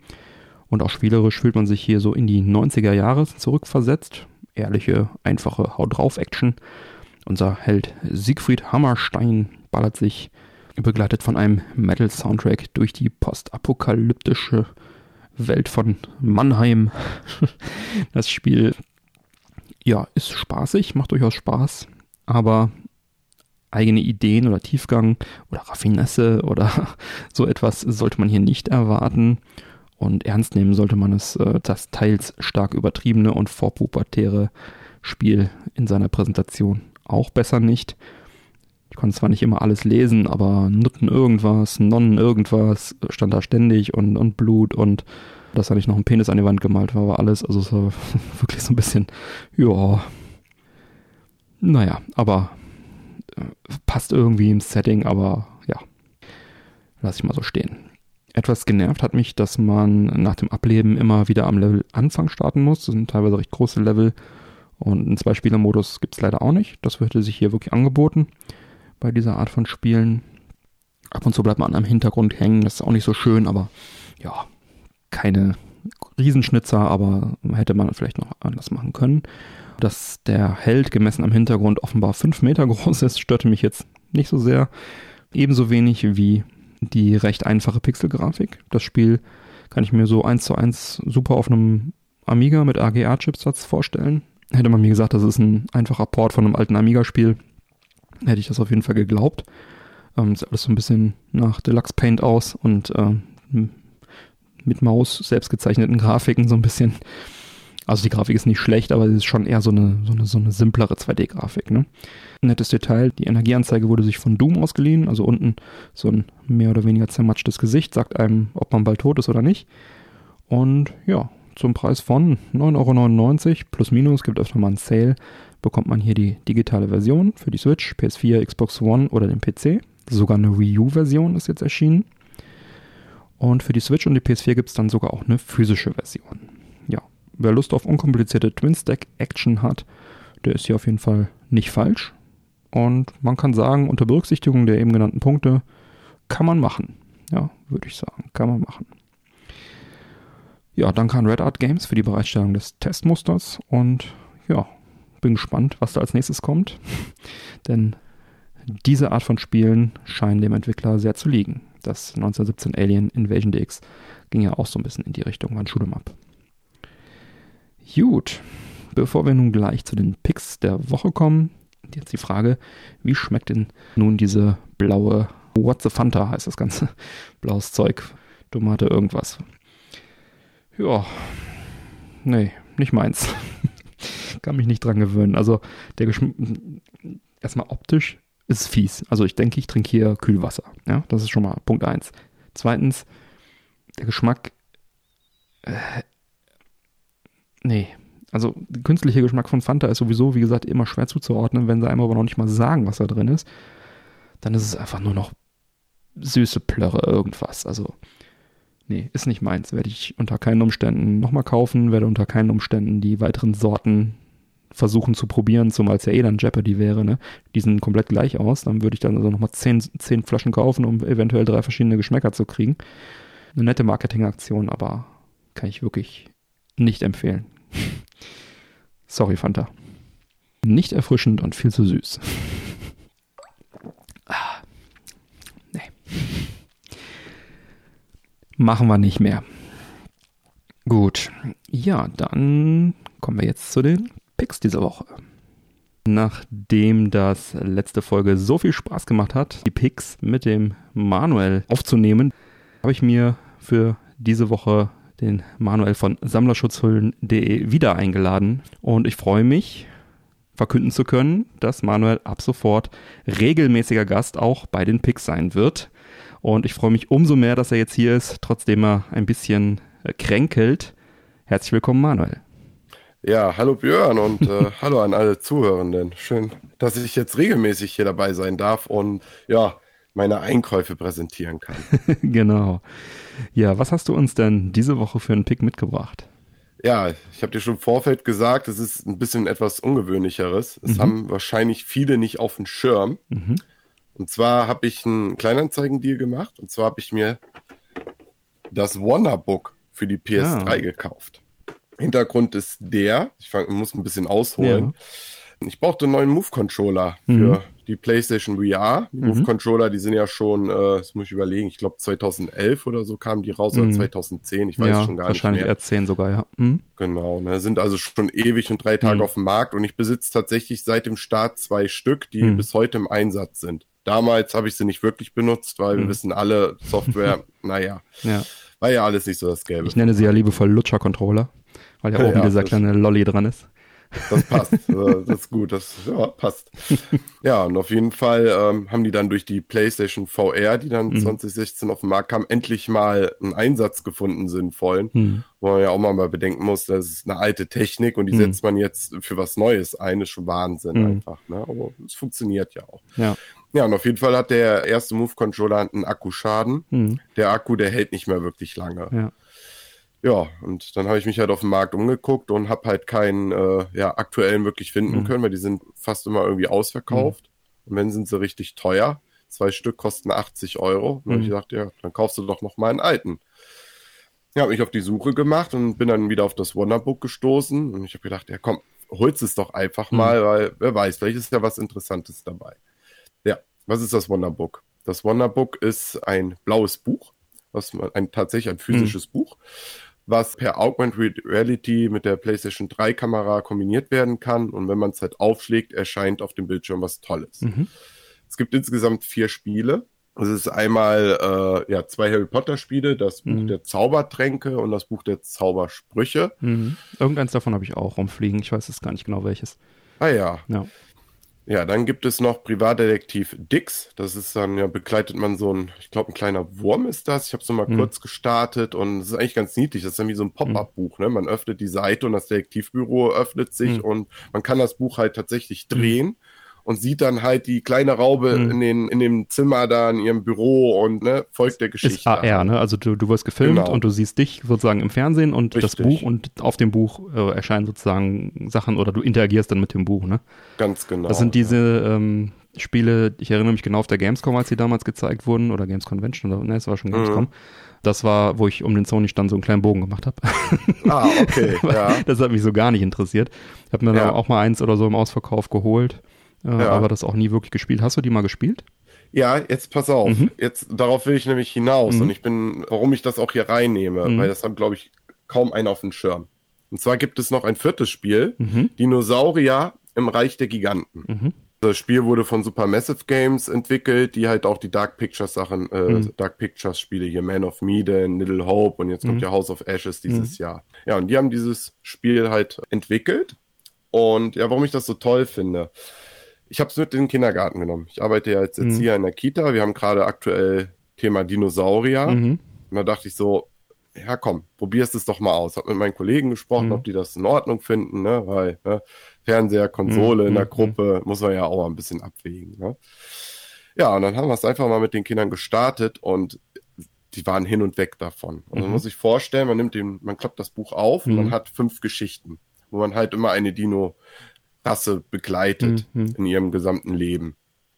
Und auch spielerisch fühlt man sich hier so in die 90er Jahre zurückversetzt. Ehrliche, einfache Haut drauf Action. Unser Held Siegfried Hammerstein ballert sich, begleitet von einem Metal-Soundtrack, durch die postapokalyptische Welt von Mannheim. Das Spiel, ja, ist spaßig, macht durchaus Spaß, aber eigene Ideen oder Tiefgang oder Raffinesse oder so etwas sollte man hier nicht erwarten. Und ernst nehmen sollte man es, äh, das teils stark übertriebene und vorpubertäre Spiel in seiner Präsentation auch besser nicht. Ich konnte zwar nicht immer alles lesen, aber Nutten irgendwas, Nonnen irgendwas, stand da ständig und, und Blut und dass da nicht noch ein Penis an die Wand gemalt war, war alles. Also es war wirklich so ein bisschen, ja. Naja, aber äh, passt irgendwie im Setting, aber ja. Lass ich mal so stehen. Etwas genervt hat mich, dass man nach dem Ableben immer wieder am Level Anfang starten muss. Das sind teilweise recht große Level. Und einen Zwei-Spieler-Modus gibt es leider auch nicht. Das hätte sich hier wirklich angeboten bei dieser Art von Spielen. Ab und zu bleibt man am Hintergrund hängen. Das ist auch nicht so schön, aber ja, keine Riesenschnitzer, aber hätte man vielleicht noch anders machen können. Dass der Held gemessen am Hintergrund offenbar fünf Meter groß ist, störte mich jetzt nicht so sehr. Ebenso wenig wie die recht einfache Pixelgrafik. Das Spiel kann ich mir so eins zu eins super auf einem Amiga mit AGA-Chipsatz vorstellen. Hätte man mir gesagt, das ist ein einfacher Port von einem alten Amiga-Spiel, hätte ich das auf jeden Fall geglaubt. Ähm, sieht alles so ein bisschen nach Deluxe Paint aus und ähm, mit Maus selbstgezeichneten Grafiken so ein bisschen. Also die Grafik ist nicht schlecht, aber es ist schon eher so eine, so eine, so eine simplere 2D-Grafik. Ne? Nettes Detail, die Energieanzeige wurde sich von Doom ausgeliehen, also unten so ein mehr oder weniger zermatschtes Gesicht, sagt einem, ob man bald tot ist oder nicht. Und ja, zum Preis von 9,99 Euro plus minus, gibt öfter mal einen Sale, bekommt man hier die digitale Version für die Switch, PS4, Xbox One oder den PC. Sogar eine Wii U-Version ist jetzt erschienen. Und für die Switch und die PS4 gibt es dann sogar auch eine physische Version. Wer Lust auf unkomplizierte Twin-Stack-Action hat, der ist hier auf jeden Fall nicht falsch. Und man kann sagen, unter Berücksichtigung der eben genannten Punkte kann man machen. Ja, würde ich sagen, kann man machen. Ja, danke an Red Art Games für die Bereitstellung des Testmusters und ja, bin gespannt, was da als nächstes kommt. Denn diese Art von Spielen scheinen dem Entwickler sehr zu liegen. Das 1917 Alien Invasion DX ging ja auch so ein bisschen in die Richtung, war ein Shoot'em Up. Gut, bevor wir nun gleich zu den Picks der Woche kommen, jetzt die Frage, wie schmeckt denn nun diese blaue What the Fanta heißt das Ganze? Blaues Zeug, Tomate, irgendwas. Ja, nee, nicht meins. Kann mich nicht dran gewöhnen. Also der Geschmack, erstmal optisch ist fies. Also ich denke, ich trinke hier Kühlwasser. Ja, das ist schon mal Punkt 1. Zweitens, der Geschmack. Äh, nee. Also künstliche Geschmack von Fanta ist sowieso, wie gesagt, immer schwer zuzuordnen. Wenn sie einem aber noch nicht mal sagen, was da drin ist, dann ist es einfach nur noch süße Plörre, irgendwas. Also, nee, ist nicht meins. Werde ich unter keinen Umständen nochmal kaufen, werde unter keinen Umständen die weiteren Sorten versuchen zu probieren, zumal es ja eh dann Jeopardy wäre, ne? Die sind komplett gleich aus. Dann würde ich dann also nochmal zehn, zehn Flaschen kaufen, um eventuell drei verschiedene Geschmäcker zu kriegen. Eine nette Marketingaktion, aber kann ich wirklich nicht empfehlen. Sorry, Fanta. Nicht erfrischend und viel zu süß. ah, nee. Machen wir nicht mehr. Gut. Ja, dann kommen wir jetzt zu den Picks dieser Woche. Nachdem das letzte Folge so viel Spaß gemacht hat, die Picks mit dem Manuel aufzunehmen, habe ich mir für diese Woche den Manuel von Sammlerschutzhüllen.de wieder eingeladen und ich freue mich, verkünden zu können, dass Manuel ab sofort regelmäßiger Gast auch bei den Picks sein wird. Und ich freue mich umso mehr, dass er jetzt hier ist, trotzdem er ein bisschen äh, kränkelt. Herzlich willkommen, Manuel. Ja, hallo Björn und äh, hallo an alle Zuhörenden. Schön, dass ich jetzt regelmäßig hier dabei sein darf und ja, meine Einkäufe präsentieren kann. genau. Ja, was hast du uns denn diese Woche für einen Pick mitgebracht? Ja, ich habe dir schon im Vorfeld gesagt, es ist ein bisschen etwas ungewöhnlicheres. Es mhm. haben wahrscheinlich viele nicht auf dem Schirm. Mhm. Und zwar habe ich einen Kleinanzeigendeal gemacht. Und zwar habe ich mir das Wonderbook für die PS3 ah. gekauft. Hintergrund ist der, ich fang, muss ein bisschen ausholen. Ja. Ich brauchte einen neuen Move-Controller für mhm. die PlayStation VR. Die mhm. Move-Controller, die sind ja schon, äh, das muss ich überlegen, ich glaube 2011 oder so kamen die raus, mhm. oder 2010, ich weiß ja, schon gar nicht mehr. Wahrscheinlich eher 10 sogar, ja. Mhm. Genau, ne, sind also schon ewig und drei Tage mhm. auf dem Markt und ich besitze tatsächlich seit dem Start zwei Stück, die mhm. bis heute im Einsatz sind. Damals habe ich sie nicht wirklich benutzt, weil wir wissen alle, Software, naja, ja. war ja alles nicht so das Gelbe. Ich nenne sie ja liebevoll Lutscher-Controller, weil ja oben ja, dieser kleine Lolly dran ist. Das passt. Äh, das ist gut. Das ja, passt. Ja, und auf jeden Fall ähm, haben die dann durch die PlayStation VR, die dann mhm. 2016 auf den Markt kam, endlich mal einen Einsatz gefunden, sinnvollen. Mhm. Wo man ja auch mal bedenken muss, das ist eine alte Technik und die mhm. setzt man jetzt für was Neues ein. Das ist schon Wahnsinn mhm. einfach. Ne? Aber es funktioniert ja auch. Ja. Ja, und auf jeden Fall hat der erste Move-Controller einen Akkuschaden. Mhm. Der Akku, der hält nicht mehr wirklich lange. Ja ja, und dann habe ich mich halt auf dem Markt umgeguckt und habe halt keinen äh, ja, aktuellen wirklich finden mhm. können, weil die sind fast immer irgendwie ausverkauft. Mhm. Und wenn sind sie richtig teuer. Zwei Stück kosten 80 Euro. Und mhm. ich dachte, ja, dann kaufst du doch noch mal einen alten. Ja, habe mich auf die Suche gemacht und bin dann wieder auf das Wonderbook gestoßen. Und ich habe gedacht, ja komm, holst es doch einfach mhm. mal, weil wer weiß, vielleicht ist ja was Interessantes dabei. Ja, was ist das Wonderbook? Das Wonderbook ist ein blaues Buch, was man, ein, tatsächlich ein physisches mhm. Buch was per Augmented Reality mit der PlayStation 3 Kamera kombiniert werden kann. Und wenn man es halt aufschlägt, erscheint auf dem Bildschirm was Tolles. Mhm. Es gibt insgesamt vier Spiele. Es ist einmal äh, ja, zwei Harry Potter Spiele, das Buch mhm. der Zaubertränke und das Buch der Zaubersprüche. Mhm. Irgendeins davon habe ich auch rumfliegen. Ich weiß jetzt gar nicht genau welches. Ah ja. ja. Ja, dann gibt es noch Privatdetektiv Dix. Das ist dann, ja, begleitet man so ein, ich glaube, ein kleiner Wurm ist das. Ich habe es mal mhm. kurz gestartet und es ist eigentlich ganz niedlich. Das ist dann wie so ein Pop-up-Buch. Ne? Man öffnet die Seite und das Detektivbüro öffnet sich mhm. und man kann das Buch halt tatsächlich drehen. Mhm und sieht dann halt die kleine Raube mhm. in, den, in dem Zimmer da in ihrem Büro und ne, folgt der Geschichte. Ist AR, ne? Also du, du wirst gefilmt genau. und du siehst dich sozusagen im Fernsehen und Richtig. das Buch und auf dem Buch äh, erscheinen sozusagen Sachen oder du interagierst dann mit dem Buch, ne? Ganz genau. Das sind diese ja. ähm, Spiele, ich erinnere mich genau auf der Gamescom, als sie damals gezeigt wurden, oder Games Convention, oder ne, es war schon Gamescom. Mhm. Das war, wo ich um den Sony-Stand so einen kleinen Bogen gemacht habe. Ah, okay. ja. Das hat mich so gar nicht interessiert. Ich habe mir ja. auch mal eins oder so im Ausverkauf geholt äh, ja. aber das auch nie wirklich gespielt. Hast du die mal gespielt? Ja, jetzt pass auf. Mhm. Jetzt darauf will ich nämlich hinaus mhm. und ich bin, warum ich das auch hier reinnehme, mhm. weil das hat, glaube ich, kaum einer auf dem Schirm. Und zwar gibt es noch ein viertes Spiel, mhm. Dinosaurier im Reich der Giganten. Mhm. Das Spiel wurde von Supermassive Games entwickelt, die halt auch die Dark Pictures Sachen, äh, mhm. Dark Pictures Spiele hier, Man of Medan, Little Hope und jetzt kommt ja House of Ashes dieses Jahr. Ja, und die haben dieses Spiel halt entwickelt. Und ja, warum ich das so toll finde ich habe es mit in den Kindergarten genommen. Ich arbeite ja als mhm. Erzieher mhm. in der Kita. Wir haben gerade aktuell Thema Dinosaurier. Mhm. Und da dachte ich so, ja komm, probierst es doch mal aus. Hab mit meinen Kollegen gesprochen, mhm. ob die das in Ordnung finden, ne? weil ne? Fernseher, Konsole in der mhm. Gruppe muss man ja auch ein bisschen abwägen. Ne? Ja, und dann haben wir es einfach mal mit den Kindern gestartet und die waren hin und weg davon. Und man mhm. muss sich vorstellen, man nimmt den, man klappt das Buch auf und man hat fünf Geschichten, wo man halt immer eine Dino Rasse begleitet mhm. in ihrem gesamten Leben.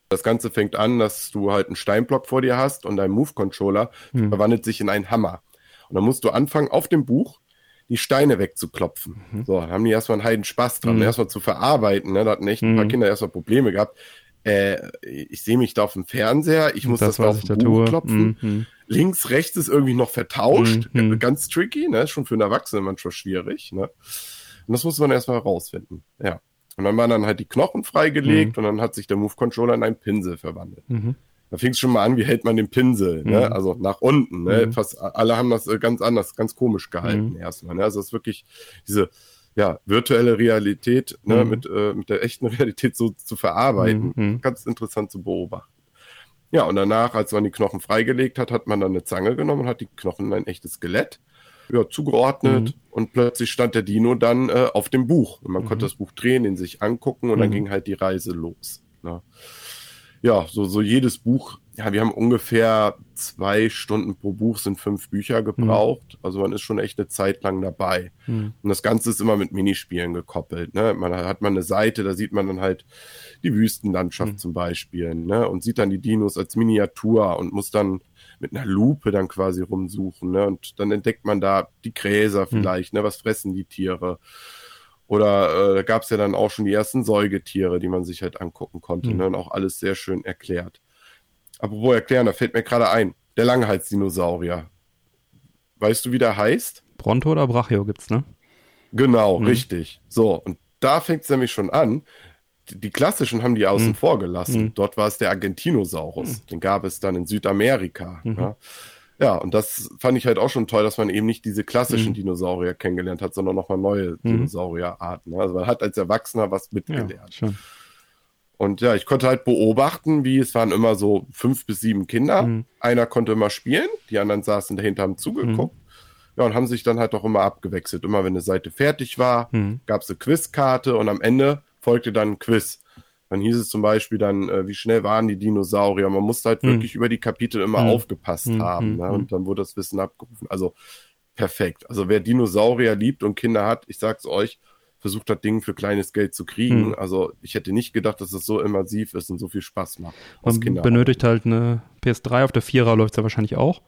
Das Ganze fängt an, dass du halt einen Steinblock vor dir hast und dein Move-Controller mhm. verwandelt sich in einen Hammer. Und dann musst du anfangen, auf dem Buch die Steine wegzuklopfen. Mhm. So, haben die erstmal einen heiden Spaß dran, mhm. erstmal zu verarbeiten. Ne? Da hatten echt ein paar mhm. Kinder erstmal Probleme gehabt. Äh, ich sehe mich da auf dem Fernseher, ich muss das, das auf dem Buch tue. klopfen. Mhm. Links, rechts ist irgendwie noch vertauscht. Mhm. Ganz tricky, ne? Schon für einen Erwachsenen manchmal schwierig. Ne? Und das musste man erstmal herausfinden. Ja. Und dann waren dann halt die Knochen freigelegt mhm. und dann hat sich der Move-Controller in einen Pinsel verwandelt. Mhm. Da fing es schon mal an, wie hält man den Pinsel, ne? Mhm. also nach unten. Ne? Mhm. Fast alle haben das äh, ganz anders, ganz komisch gehalten mhm. erstmal. Ne? Also es ist wirklich diese ja, virtuelle Realität ne, mit, äh, mit der echten Realität so zu verarbeiten. Ganz interessant zu beobachten. Ja, und danach, als man die Knochen freigelegt hat, hat man dann eine Zange genommen und hat die Knochen in ein echtes Skelett ja, zugeordnet mhm. und plötzlich stand der Dino dann äh, auf dem Buch. Und man mhm. konnte das Buch drehen, den sich angucken und dann mhm. ging halt die Reise los. Ne? Ja, so, so jedes Buch, ja, wir haben ungefähr zwei Stunden pro Buch, sind fünf Bücher gebraucht. Mhm. Also man ist schon echt eine Zeit lang dabei. Mhm. Und das Ganze ist immer mit Minispielen gekoppelt. Ne? Man hat man eine Seite, da sieht man dann halt die Wüstenlandschaft mhm. zum Beispiel, ne? Und sieht dann die Dinos als Miniatur und muss dann mit einer Lupe dann quasi rumsuchen, ne? Und dann entdeckt man da die Gräser hm. vielleicht, mhm. ne? Was fressen die Tiere? Oder äh, gab es ja dann auch schon die ersten Säugetiere, die man sich halt angucken konnte, mhm. ne? Und auch alles sehr schön erklärt. Apropos erklären, da fällt mir gerade ein, der Langhalsdinosaurier. Weißt du, wie der heißt? Bronto oder Brachio gibt's, ne? Genau, mhm. richtig. So, und da fängt es nämlich schon an die klassischen haben die außen mhm. vor gelassen. Mhm. Dort war es der Argentinosaurus. Mhm. Den gab es dann in Südamerika. Mhm. Ja. ja. und das fand ich halt auch schon toll, dass man eben nicht diese klassischen mhm. Dinosaurier kennengelernt hat, sondern nochmal neue mhm. Dinosaurierarten. Also man hat als Erwachsener was mitgelernt. Ja, und ja, ich konnte halt beobachten, wie es waren immer so fünf bis sieben Kinder. Einer konnte immer spielen, die anderen saßen dahinter, haben zugeguckt. Ja, und haben sich dann halt auch immer abgewechselt. Immer wenn eine Seite fertig war, gab es eine Quizkarte und am Ende folgte dann ein Quiz. Dann hieß es zum Beispiel dann, äh, wie schnell waren die Dinosaurier? Man musste halt hm. wirklich über die Kapitel immer hm. aufgepasst hm. haben. Hm, ne? Hm. Und dann wurde das Wissen abgerufen. Also perfekt. Also wer Dinosaurier liebt und Kinder hat, ich sag's euch, versucht das Ding für kleines Geld zu kriegen. Hm. Also ich hätte nicht gedacht, dass es so immersiv ist und so viel Spaß macht. Man benötigt halt eine PS3, auf der Vierer läuft es ja wahrscheinlich auch.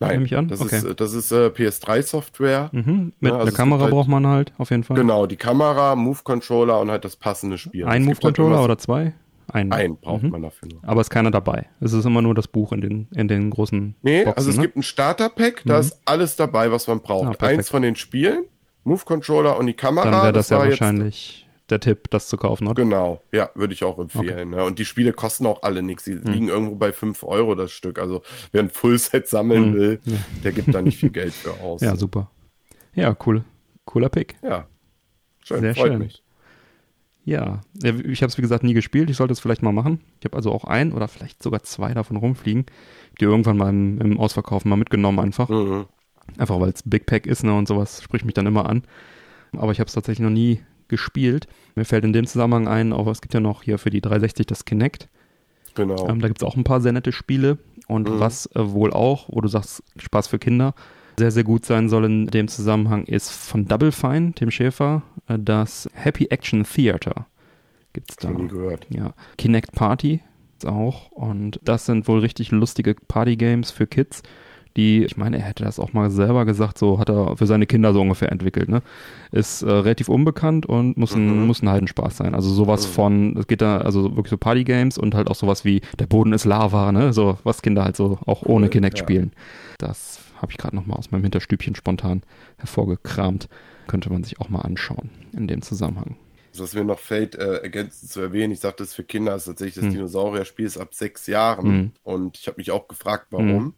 Nein, nehme ich an. Das okay. ist, das ist äh, PS3-Software. Mhm. Mit ja, also der Kamera halt, braucht man halt auf jeden Fall. Genau, die Kamera, Move-Controller und halt das passende Spiel. Ein halt Move-Controller halt oder zwei? Ein, ein braucht mhm. man dafür nur. Aber ist keiner dabei. Es ist immer nur das Buch in den, in den großen. Nee, Boxen, also es ne? gibt ein Starter-Pack, da mhm. ist alles dabei, was man braucht. Ah, Eins von den Spielen, Move-Controller und die Kamera. Dann wäre das, das ja wahrscheinlich der Tipp, das zu kaufen, oder? Genau, ja, würde ich auch empfehlen. Okay. Ja. Und die Spiele kosten auch alle nichts. Die hm. liegen irgendwo bei 5 Euro das Stück. Also wer ein Fullset sammeln hm. will, ja. der gibt da nicht viel Geld für aus. Ja, super. Ja, cool. Cooler Pick. Ja. Schön, Sehr freut schön. mich. Ja, ich habe es wie gesagt nie gespielt. Ich sollte es vielleicht mal machen. Ich habe also auch ein oder vielleicht sogar zwei davon rumfliegen, die irgendwann mal im, im Ausverkauf mal mitgenommen einfach. Mhm. Einfach weil es Big Pack ist ne, und sowas spricht mich dann immer an. Aber ich habe es tatsächlich noch nie gespielt. Mir fällt in dem Zusammenhang ein, auch es gibt ja noch hier für die 360 das Kinect. Genau. Ähm, da gibt es auch ein paar sehr nette Spiele. Und mhm. was äh, wohl auch, wo du sagst, Spaß für Kinder, sehr, sehr gut sein soll in dem Zusammenhang, ist von Double Fine, Tim Schäfer, äh, das Happy Action Theater. Gibt's da. Nie gehört. Ja. Kinect Party auch. Und das sind wohl richtig lustige Party-Games für Kids die, ich meine, er hätte das auch mal selber gesagt, so hat er für seine Kinder so ungefähr entwickelt, ne? Ist äh, relativ unbekannt und muss ein, mhm. muss ein Heidenspaß sein. Also sowas mhm. von, es geht da, also wirklich so Partygames und halt auch sowas wie der Boden ist Lava, ne? So, was Kinder halt so auch ohne Kinect ja. spielen. Das habe ich gerade nochmal aus meinem Hinterstübchen spontan hervorgekramt. Könnte man sich auch mal anschauen in dem Zusammenhang. Was mir noch fällt, äh, ergänzend zu erwähnen, ich sagte es für Kinder ist tatsächlich das hm. Dinosaurier-Spiel ist ab sechs Jahren. Hm. Und ich habe mich auch gefragt, warum.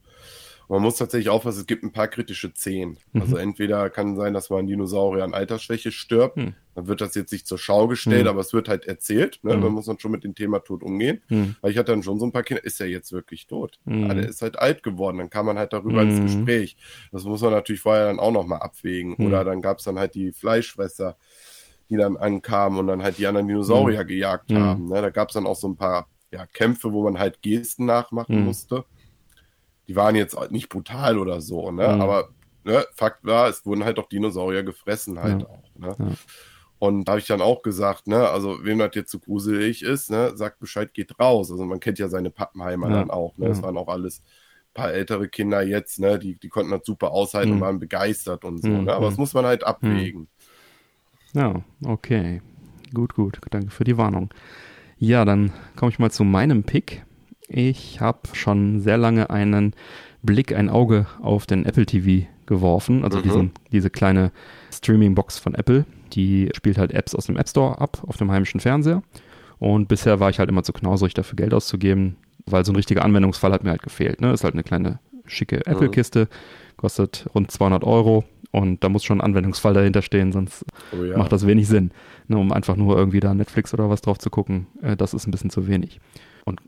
Man muss tatsächlich aufpassen, es gibt ein paar kritische Szenen. Mhm. Also entweder kann sein, dass man ein Dinosaurier an Altersschwäche stirbt, mhm. dann wird das jetzt nicht zur Schau gestellt, mhm. aber es wird halt erzählt. Ne? Mhm. Man muss dann schon mit dem Thema Tod umgehen. Mhm. Weil ich hatte dann schon so ein paar Kinder, ist er jetzt wirklich tot? Mhm. Ja, der ist halt alt geworden, dann kam man halt darüber ins Gespräch. Das muss man natürlich vorher dann auch nochmal abwägen. Oder dann gab es dann halt die Fleischfresser, die dann ankamen und dann halt die anderen Dinosaurier gejagt haben. Ne? Da gab es dann auch so ein paar ja, Kämpfe, wo man halt Gesten nachmachen musste die waren jetzt nicht brutal oder so, ne? Mhm. Aber ne, Fakt war, es wurden halt auch Dinosaurier gefressen halt ja. auch. Ne? Ja. Und da habe ich dann auch gesagt, ne, also wem das jetzt zu so gruselig ist, ne, sagt Bescheid, geht raus. Also man kennt ja seine Pappenheimer ja. dann auch, ne? Das waren auch alles paar ältere Kinder jetzt, ne, die, die konnten das super aushalten mhm. und waren begeistert und so, mhm. ne? Aber das muss man halt abwägen. Ja, okay. Gut, gut. Danke für die Warnung. Ja, dann komme ich mal zu meinem Pick. Ich habe schon sehr lange einen Blick, ein Auge auf den Apple TV geworfen, also mhm. diesen, diese kleine Streaming-Box von Apple. Die spielt halt Apps aus dem App Store ab auf dem heimischen Fernseher. Und bisher war ich halt immer zu knauserig, dafür Geld auszugeben, weil so ein richtiger Anwendungsfall hat mir halt gefehlt. Ne? Ist halt eine kleine schicke Apple-Kiste, kostet rund 200 Euro und da muss schon ein Anwendungsfall dahinter stehen, sonst oh ja. macht das wenig Sinn. Ne, um einfach nur irgendwie da Netflix oder was drauf zu gucken, äh, das ist ein bisschen zu wenig. Und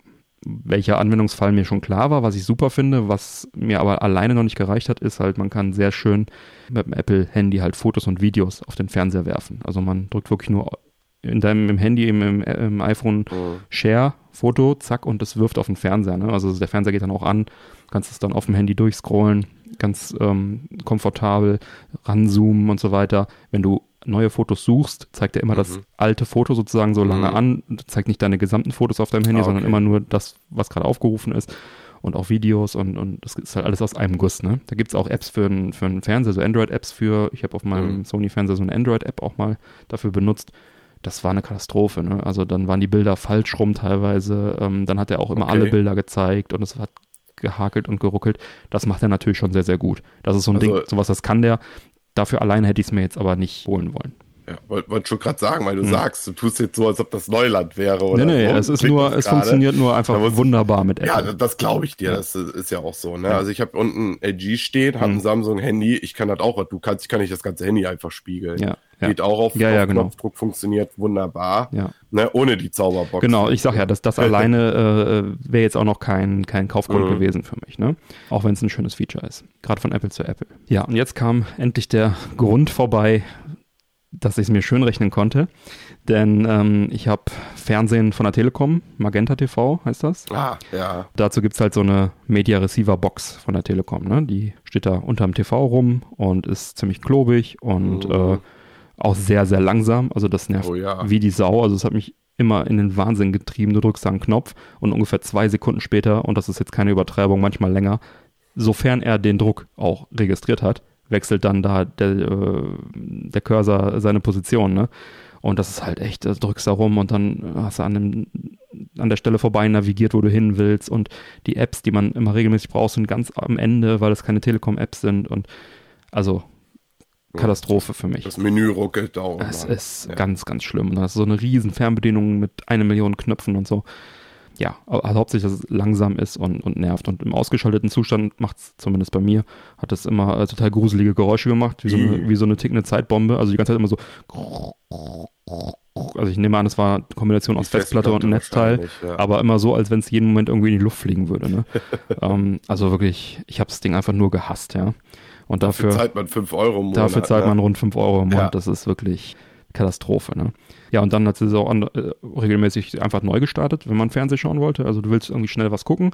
welcher Anwendungsfall mir schon klar war, was ich super finde, was mir aber alleine noch nicht gereicht hat, ist halt, man kann sehr schön mit dem Apple-Handy halt Fotos und Videos auf den Fernseher werfen. Also man drückt wirklich nur in deinem im Handy, im, im, im iPhone mhm. Share Foto, zack, und das wirft auf den Fernseher. Ne? Also der Fernseher geht dann auch an, kannst es dann auf dem Handy durchscrollen, ganz ähm, komfortabel ranzoomen und so weiter. Wenn du neue Fotos suchst, zeigt er immer mhm. das alte Foto sozusagen so lange mhm. an, zeigt nicht deine gesamten Fotos auf deinem Handy, ah, okay. sondern immer nur das, was gerade aufgerufen ist und auch Videos und, und das ist halt alles aus einem Guss. Ne? Da gibt es auch Apps für einen für Fernseher, so Android-Apps für, ich habe auf meinem mhm. Sony-Fernseher so eine Android-App auch mal dafür benutzt das war eine Katastrophe. Ne? Also dann waren die Bilder falsch rum teilweise. Ähm, dann hat er auch immer okay. alle Bilder gezeigt und es hat gehakelt und geruckelt. Das macht er natürlich schon sehr, sehr gut. Das ist so ein also, Ding, sowas, das kann der. Dafür alleine hätte ich es mir jetzt aber nicht holen wollen. Ja, wollte wollt schon gerade sagen, weil du hm. sagst, du tust jetzt so, als ob das Neuland wäre. Oder nee, nee, so. es ist nur, es funktioniert nur einfach muss, wunderbar mit Apple. Ja, das glaube ich dir, das ist ja auch so. Ne? Ja. Also ich habe unten LG stehen, habe hm. ein Samsung-Handy, ich kann das auch, du kannst, ich kann nicht das ganze Handy einfach spiegeln. Ja. Ja. Geht auch auf, ja, ja, genau. Knopfdruck, funktioniert wunderbar. Ja. Ne, ohne die Zauberbox. Genau, ich sag ja, das, das alleine äh, wäre jetzt auch noch kein, kein Kaufgrund mhm. gewesen für mich, ne? Auch wenn es ein schönes Feature ist. Gerade von Apple zu Apple. Ja, und jetzt kam endlich der Grund vorbei, dass ich es mir schön rechnen konnte. Denn ähm, ich habe Fernsehen von der Telekom, Magenta TV heißt das. Ah, ja. Dazu gibt es halt so eine Media Receiver Box von der Telekom. Ne? Die steht da unterm TV rum und ist ziemlich klobig und mhm. äh, auch sehr, sehr langsam. Also das nervt oh, ja. wie die Sau. Also es hat mich immer in den Wahnsinn getrieben. Du drückst da einen Knopf und ungefähr zwei Sekunden später, und das ist jetzt keine Übertreibung, manchmal länger, sofern er den Druck auch registriert hat, wechselt dann da der, äh, der Cursor seine Position, ne? Und das ist halt echt, da drückst da rum und dann hast du an, dem, an der Stelle vorbei navigiert, wo du hin willst. Und die Apps, die man immer regelmäßig braucht, sind ganz am Ende, weil es keine Telekom-Apps sind. Und also Katastrophe für mich. Das Menü ruckelt da auch. Es ist ja. ganz, ganz schlimm. Und das ist so eine riesen Fernbedienung mit einer Million Knöpfen und so ja, also hauptsächlich, dass es langsam ist und, und nervt. Und im ausgeschalteten Zustand macht es zumindest bei mir, hat es immer äh, total gruselige Geräusche gemacht, wie so, eine, wie so eine tickende Zeitbombe. Also die ganze Zeit immer so. Also ich nehme an, es war eine Kombination aus Festplatte, Festplatte und Netzteil, ja. aber immer so, als wenn es jeden Moment irgendwie in die Luft fliegen würde. Ne? ähm, also wirklich, ich habe das Ding einfach nur gehasst, ja. Und dafür, dafür zahlt man 5 Euro im Monat. Dafür zahlt ne? man rund 5 Euro im Monat. Ja. Das ist wirklich Katastrophe. Ne? Ja, und dann hat sie auch äh, regelmäßig einfach neu gestartet, wenn man Fernsehen schauen wollte. Also du willst irgendwie schnell was gucken.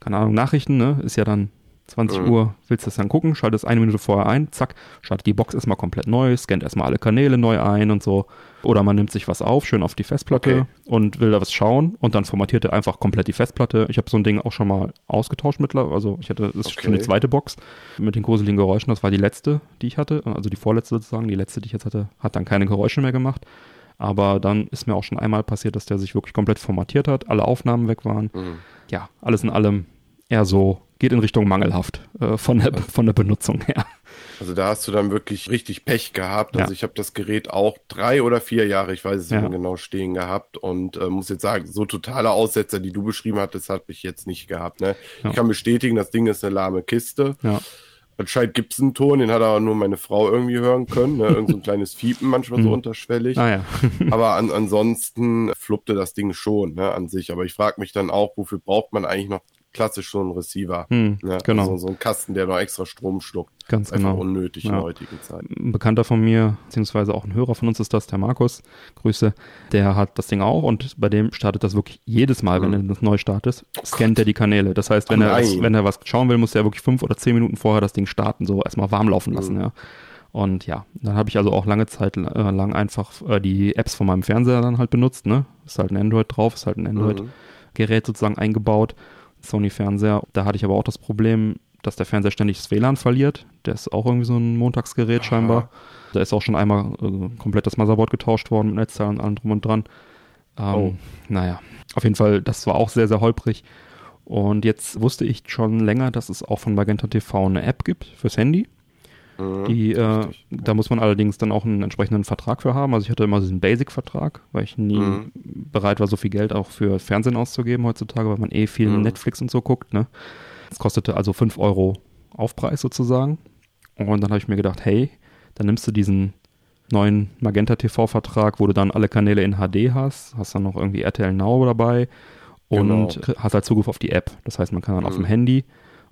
Keine Ahnung, Nachrichten, ne? Ist ja dann 20 mhm. Uhr, willst du das dann gucken, schaltest eine Minute vorher ein, zack, startet die Box erstmal komplett neu, scannt erstmal alle Kanäle neu ein und so. Oder man nimmt sich was auf, schön auf die Festplatte okay. und will da was schauen und dann formatiert er einfach komplett die Festplatte. Ich habe so ein Ding auch schon mal ausgetauscht mittlerweile. Also ich hatte, das ist okay. schon die zweite Box mit den gruseligen Geräuschen. Das war die letzte, die ich hatte. Also die vorletzte sozusagen. Die letzte, die ich jetzt hatte, hat dann keine Geräusche mehr gemacht. Aber dann ist mir auch schon einmal passiert, dass der sich wirklich komplett formatiert hat, alle Aufnahmen weg waren. Mhm. Ja, alles in allem eher so, geht in Richtung mangelhaft äh, von, der, von der Benutzung her. Also da hast du dann wirklich richtig Pech gehabt. Also ja. ich habe das Gerät auch drei oder vier Jahre, ich weiß es nicht ja. genau, stehen gehabt und äh, muss jetzt sagen, so totale Aussetzer, die du beschrieben hattest, habe ich jetzt nicht gehabt. Ne? Ja. Ich kann bestätigen, das Ding ist eine lahme Kiste. Anscheinend gibt es einen Ton, den hat aber nur meine Frau irgendwie hören können. Ne? Irgend so ein kleines Fiepen, manchmal so hm. unterschwellig. Ah, aber an, ansonsten fluppte das Ding schon ne, an sich. Aber ich frage mich dann auch, wofür braucht man eigentlich noch klassisch so einen Receiver? Hm, ne? Genau. Also so ein Kasten, der noch extra Strom schluckt. Ganz Einfach genau. unnötig ja. in heutigen Zeit. Ein Bekannter von mir, beziehungsweise auch ein Hörer von uns ist das, der Markus, Grüße, der hat das Ding auch und bei dem startet das wirklich jedes Mal, mhm. wenn er das neu startet, scannt er die Kanäle. Das heißt, wenn, oh er was, wenn er was schauen will, muss er wirklich fünf oder zehn Minuten vorher das Ding starten, so erstmal warm laufen lassen, mhm. ja. Und ja, dann habe ich also auch lange Zeit äh, lang einfach äh, die Apps von meinem Fernseher dann halt benutzt, ne? Ist halt ein Android drauf, ist halt ein Android-Gerät mhm. sozusagen eingebaut. Sony-Fernseher. Da hatte ich aber auch das Problem, dass der Fernseher ständig das WLAN verliert. Der ist auch irgendwie so ein Montagsgerät Aha. scheinbar. Da ist auch schon einmal äh, komplett das Motherboard getauscht worden mit Netzteil und allem drum und dran. Ähm, oh. Naja, auf jeden Fall, das war auch sehr, sehr holprig. Und jetzt wusste ich schon länger, dass es auch von Magenta TV eine App gibt fürs Handy. Mhm, die, äh, da muss man allerdings dann auch einen entsprechenden Vertrag für haben. Also ich hatte immer diesen Basic-Vertrag, weil ich nie mhm. bereit war, so viel Geld auch für Fernsehen auszugeben heutzutage, weil man eh viel mhm. Netflix und so guckt. Ne? Das kostete also 5 Euro Aufpreis sozusagen. Und dann habe ich mir gedacht, hey, dann nimmst du diesen neuen Magenta TV-Vertrag, wo du dann alle Kanäle in HD hast, hast dann noch irgendwie RTL Now dabei und genau. hast halt Zugriff auf die App. Das heißt, man kann dann mhm. auf dem Handy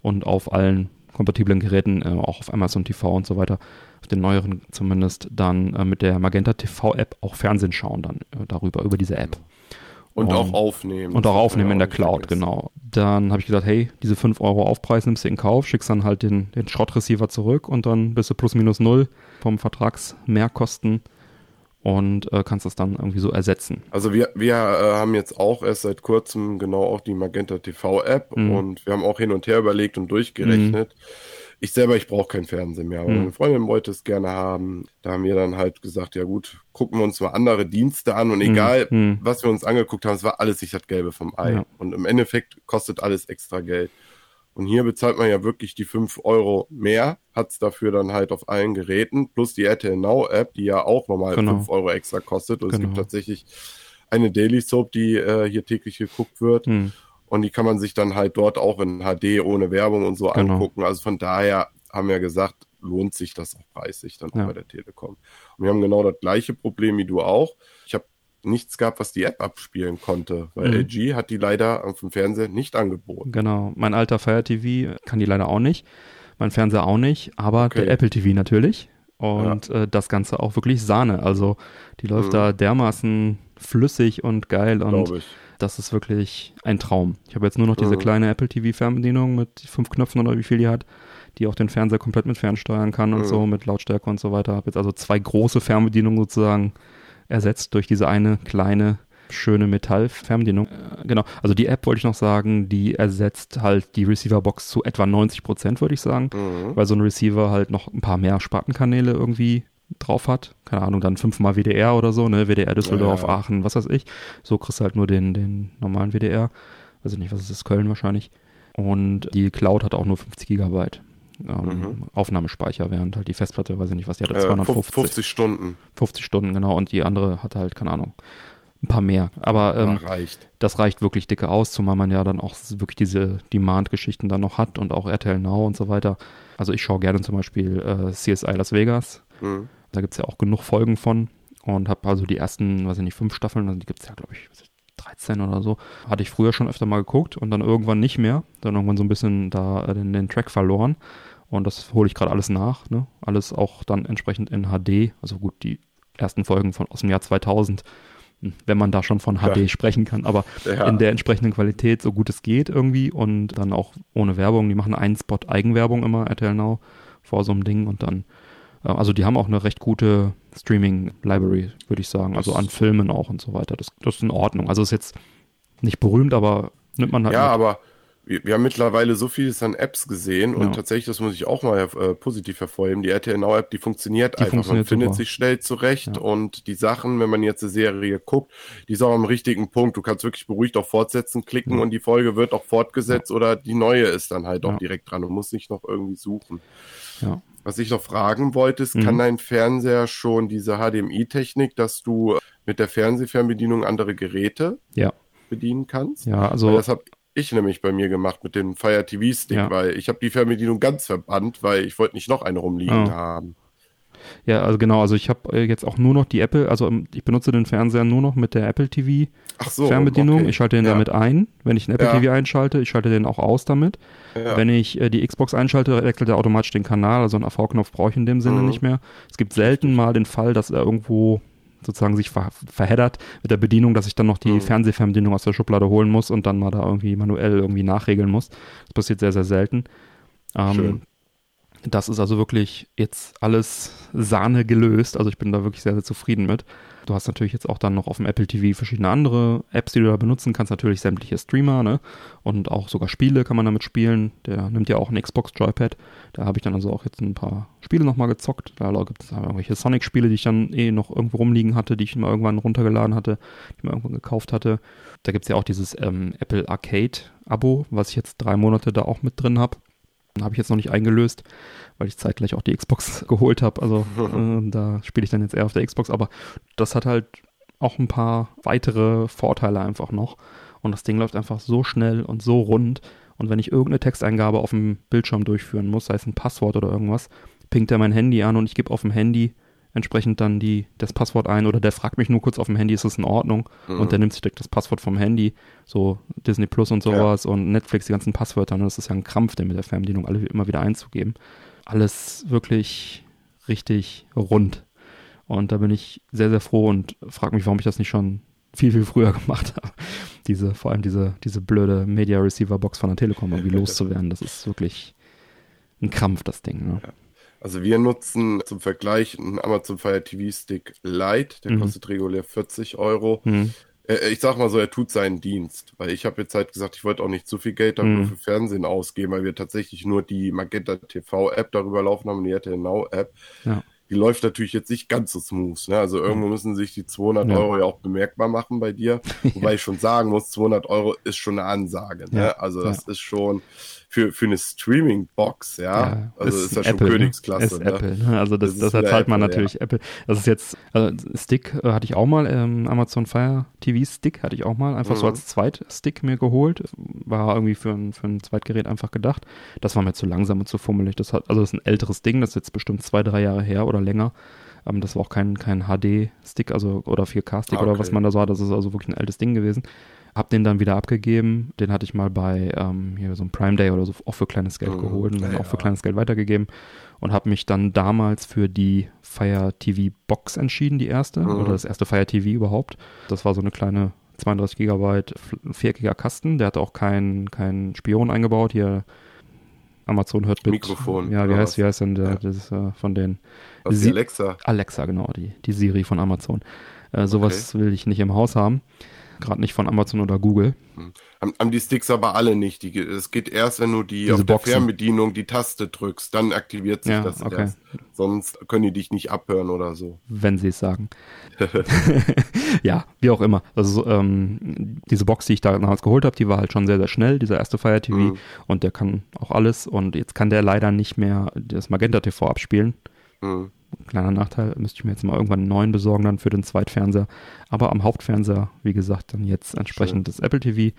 und auf allen kompatiblen Geräten, äh, auch auf Amazon TV und so weiter, auf den neueren zumindest, dann äh, mit der Magenta TV-App auch Fernsehen schauen dann äh, darüber, über diese App. Und, und auch aufnehmen. Und auch aufnehmen in der Cloud, genau. Dann habe ich gesagt, hey, diese 5 Euro Aufpreis nimmst du in Kauf, schickst dann halt den, den Schrottreceiver zurück und dann bist du plus minus null vom Vertragsmehrkosten und äh, kannst das dann irgendwie so ersetzen. Also wir, wir äh, haben jetzt auch erst seit kurzem genau auch die Magenta TV App mhm. und wir haben auch hin und her überlegt und durchgerechnet. Mhm ich selber, ich brauche kein Fernsehen mehr, aber mhm. meine Freundin wollte es gerne haben. Da haben wir dann halt gesagt, ja gut, gucken wir uns mal andere Dienste an und hm. egal, mhm. was wir uns angeguckt haben, es war alles nicht das Gelbe vom Ei. Ja. Und im Endeffekt kostet alles extra Geld. Und hier bezahlt man ja wirklich die 5 Euro mehr, hat es dafür dann halt auf allen Geräten, plus die RTL Now App, die ja auch nochmal genau. 5 Euro extra kostet. Und genau. es gibt genau. tatsächlich eine Daily Soap, die äh, hier täglich geguckt wird. Mhm. Und die kann man sich dann halt dort auch in HD ohne Werbung und so genau. angucken. Also von daher haben wir gesagt, lohnt sich das auch preislich dann ja. auch bei der Telekom. Und wir haben genau das gleiche Problem wie du auch. Nichts gehabt, was die App abspielen konnte, weil mhm. LG hat die leider auf dem Fernseher nicht angeboten. Genau, mein alter Fire TV kann die leider auch nicht, mein Fernseher auch nicht, aber okay. der Apple TV natürlich. Und ja. äh, das Ganze auch wirklich Sahne. Also die läuft mhm. da dermaßen flüssig und geil und das ist wirklich ein Traum. Ich habe jetzt nur noch diese mhm. kleine Apple TV Fernbedienung mit fünf Knöpfen oder wie viel die hat, die auch den Fernseher komplett mit fernsteuern kann und mhm. so, mit Lautstärke und so weiter. Habe jetzt also zwei große Fernbedienungen sozusagen ersetzt durch diese eine kleine schöne Metall-Fernbedienung. Äh, genau, also die App wollte ich noch sagen, die ersetzt halt die Receiver-Box zu etwa 90 Prozent, würde ich sagen, mhm. weil so ein Receiver halt noch ein paar mehr Spartenkanäle irgendwie drauf hat. Keine Ahnung, dann fünfmal WDR oder so, ne? WDR Düsseldorf, ja, ja. Aachen, was weiß ich. So kriegst du halt nur den, den normalen WDR. Weiß ich nicht, was ist das? Köln wahrscheinlich. Und die Cloud hat auch nur 50 Gigabyte. Ähm, mhm. Aufnahmespeicher, während halt die Festplatte, weiß ich nicht, was die hat, 250. 50 Stunden. 50 Stunden, genau. Und die andere hat halt, keine Ahnung, ein paar mehr. Aber ähm, reicht. das reicht wirklich dicke aus, zumal man ja dann auch wirklich diese Demand-Geschichten dann noch hat und auch RTL Now und so weiter. Also ich schaue gerne zum Beispiel äh, CSI Las Vegas. Mhm. Da gibt es ja auch genug Folgen von. Und habe also die ersten, weiß ich nicht, fünf Staffeln, also die gibt es ja, glaube ich, 13 oder so, hatte ich früher schon öfter mal geguckt und dann irgendwann nicht mehr. Dann irgendwann so ein bisschen da den, den Track verloren. Und das hole ich gerade alles nach. Ne? Alles auch dann entsprechend in HD. Also gut, die ersten Folgen von, aus dem Jahr 2000 hm, wenn man da schon von HD ja. sprechen kann, aber ja. in der entsprechenden Qualität, so gut es geht irgendwie und dann auch ohne Werbung. Die machen einen Spot Eigenwerbung immer, RTL Now, vor so einem Ding und dann äh, also die haben auch eine recht gute Streaming-Library, würde ich sagen. Also an Filmen auch und so weiter. Das, das ist in Ordnung. Also ist jetzt nicht berühmt, aber nimmt man halt. Ja, mit. aber wir, wir, haben mittlerweile so vieles an Apps gesehen ja. und tatsächlich, das muss ich auch mal äh, positiv hervorheben, die RTL Now App, die funktioniert die einfach. Funktioniert man findet super. sich schnell zurecht ja. und die Sachen, wenn man jetzt eine Serie guckt, die ist auch am richtigen Punkt. Du kannst wirklich beruhigt auf Fortsetzen klicken ja. und die Folge wird auch fortgesetzt oder die neue ist dann halt auch direkt dran. Du musst nicht noch irgendwie suchen. Ja. Was ich noch fragen wollte, ist, mhm. kann dein Fernseher schon diese HDMI-Technik, dass du mit der Fernsehfernbedienung andere Geräte ja. bedienen kannst? Ja, also. Weil das habe ich nämlich bei mir gemacht mit dem Fire TV Stick, ja. weil ich habe die Fernbedienung ganz verbannt, weil ich wollte nicht noch eine rumliegen oh. haben. Ja, also genau, also ich habe äh, jetzt auch nur noch die Apple, also ähm, ich benutze den Fernseher nur noch mit der Apple TV so, Fernbedienung. Okay. Ich schalte den ja. damit ein, wenn ich einen Apple ja. TV einschalte, ich schalte den auch aus damit. Ja. Wenn ich äh, die Xbox einschalte, wechselt er automatisch den Kanal, also einen AV-Knopf brauche ich in dem Sinne mhm. nicht mehr. Es gibt selten mal den Fall, dass er irgendwo sozusagen sich ver verheddert mit der Bedienung, dass ich dann noch die mhm. Fernsehfernbedienung aus der Schublade holen muss und dann mal da irgendwie manuell irgendwie nachregeln muss. Das passiert sehr, sehr selten. Ähm, das ist also wirklich jetzt alles Sahne gelöst. Also ich bin da wirklich sehr, sehr zufrieden mit. Du hast natürlich jetzt auch dann noch auf dem Apple TV verschiedene andere Apps, die du da benutzen kannst. Natürlich sämtliche Streamer, ne? Und auch sogar Spiele kann man damit spielen. Der nimmt ja auch ein Xbox Joypad. Da habe ich dann also auch jetzt ein paar Spiele nochmal gezockt. Da gibt es irgendwelche Sonic-Spiele, die ich dann eh noch irgendwo rumliegen hatte, die ich mal irgendwann runtergeladen hatte, die ich mir irgendwann gekauft hatte. Da gibt es ja auch dieses ähm, Apple Arcade Abo, was ich jetzt drei Monate da auch mit drin habe Habe ich jetzt noch nicht eingelöst, weil ich zeitgleich auch die Xbox geholt habe. Also äh, da spiele ich dann jetzt eher auf der Xbox. Aber das hat halt auch ein paar weitere Vorteile einfach noch. Und das Ding läuft einfach so schnell und so rund. Und wenn ich irgendeine Texteingabe auf dem Bildschirm durchführen muss, sei es ein Passwort oder irgendwas, pinkt er mein Handy an und ich gebe auf dem Handy entsprechend dann die, das Passwort ein oder der fragt mich nur kurz auf dem Handy, ist das in Ordnung? Mhm. Und der nimmt sich direkt das Passwort vom Handy, so Disney Plus und sowas ja. und Netflix, die ganzen Passwörter. Und das ist ja ein Krampf, den mit der Fernbedienung alle immer wieder einzugeben. Alles wirklich richtig rund. Und da bin ich sehr, sehr froh und frage mich, warum ich das nicht schon viel, viel früher gemacht habe. Diese, vor allem diese, diese blöde Media Receiver Box von der Telekom irgendwie loszuwerden. Das ist wirklich ein Krampf, das Ding. Ne? Ja. Also wir nutzen zum Vergleich einen Amazon Fire TV Stick Lite, der mhm. kostet regulär 40 Euro. Mhm. Äh, ich sag mal so, er tut seinen Dienst, weil ich habe jetzt halt gesagt, ich wollte auch nicht zu viel Geld dafür mhm. für Fernsehen ausgeben, weil wir tatsächlich nur die Magenta TV App darüber laufen haben und die RTL Now App. Ja die läuft natürlich jetzt nicht ganz so smooth. Ne? Also irgendwo müssen sich die 200 ja. Euro ja auch bemerkbar machen bei dir. Wobei ich schon sagen muss, 200 Euro ist schon eine Ansage. Ne? Ja, also das ist schon für, für eine Streaming-Box, ja. ja. Also ist, ist ja schon Apple, ne? Königsklasse. Ne? Apple, ne? Also das, das, das erzahlt man natürlich Apple. Das ist jetzt, also Stick äh, hatte ich auch mal, ähm, Amazon Fire TV Stick hatte ich auch mal, einfach mhm. so als Zweitstick mir geholt. War irgendwie für ein, für ein Zweitgerät einfach gedacht. Das war mir zu langsam und zu fummelig. Das hat, also das ist ein älteres Ding, das ist jetzt bestimmt zwei, drei Jahre her oder länger. Ähm, das war auch kein, kein HD-Stick, also oder 4K-Stick okay. oder was man da so hat. Das ist also wirklich ein altes Ding gewesen. Hab den dann wieder abgegeben. Den hatte ich mal bei ähm, hier so einem Prime Day oder so auch für kleines Geld mhm, geholt und dann ja, auch für kleines Geld weitergegeben und habe mich dann damals für die Fire TV Box entschieden, die erste mhm. oder das erste Fire TV überhaupt. Das war so eine kleine 32 Gigabyte viereckiger Kasten. Der hatte auch keinen kein Spion eingebaut. Hier Amazon hört mit. Mikrofon. Ja, wie heißt, wie heißt denn der, ja. das ist äh, von den. Also Alexa. Alexa, genau, die, die Siri von Amazon. Äh, sowas okay. will ich nicht im Haus haben. Gerade nicht von Amazon oder Google. Hm. Haben, die Sticks aber alle nicht. Die, es geht erst, wenn du die Diese auf der Fernbedienung die Taste drückst, dann aktiviert sich ja, das okay. erst. Sonst können die dich nicht abhören oder so. Wenn sie es sagen. ja, wie auch immer. Also ähm, diese Box, die ich da damals geholt habe, die war halt schon sehr, sehr schnell, dieser erste Fire TV. Mhm. Und der kann auch alles. Und jetzt kann der leider nicht mehr das Magenta TV abspielen. Mhm. Kleiner Nachteil, müsste ich mir jetzt mal irgendwann einen neuen besorgen dann für den Zweitfernseher. Aber am Hauptfernseher, wie gesagt, dann jetzt entsprechend Schön. das Apple TV.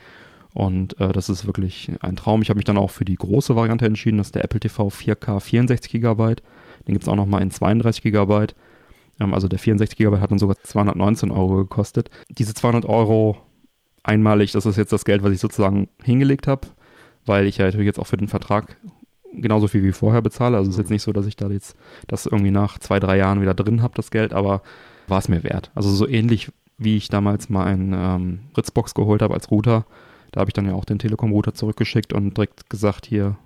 Und äh, das ist wirklich ein Traum. Ich habe mich dann auch für die große Variante entschieden, das ist der Apple TV 4K 64 GB. Den gibt es auch nochmal in 32 GB. Ähm, also der 64 GB hat dann sogar 219 Euro gekostet. Diese 200 Euro einmalig, das ist jetzt das Geld, was ich sozusagen hingelegt habe, weil ich ja natürlich jetzt auch für den Vertrag genauso viel wie vorher bezahle. Also es ist jetzt nicht so, dass ich da jetzt das irgendwie nach zwei, drei Jahren wieder drin habe, das Geld, aber war es mir wert. Also so ähnlich wie ich damals mal einen ähm, Fritzbox geholt habe als Router. Da habe ich dann ja auch den Telekom-Router zurückgeschickt und direkt gesagt, hier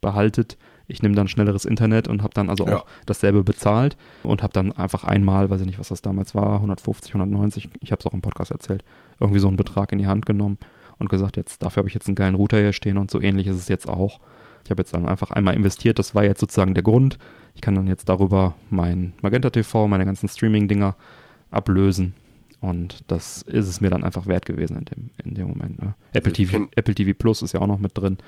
behaltet. Ich nehme dann schnelleres Internet und habe dann also ja. auch dasselbe bezahlt und habe dann einfach einmal, weiß ich nicht, was das damals war, 150, 190, ich habe es auch im Podcast erzählt, irgendwie so einen Betrag in die Hand genommen und gesagt, jetzt dafür habe ich jetzt einen geilen Router hier stehen und so ähnlich ist es jetzt auch. Ich habe jetzt dann einfach einmal investiert, das war jetzt sozusagen der Grund. Ich kann dann jetzt darüber mein Magenta TV, meine ganzen Streaming-Dinger ablösen. Und das ist es mir dann einfach wert gewesen in dem, in dem Moment. Ne? Apple, also TV, Apple TV Plus ist ja auch noch mit drin.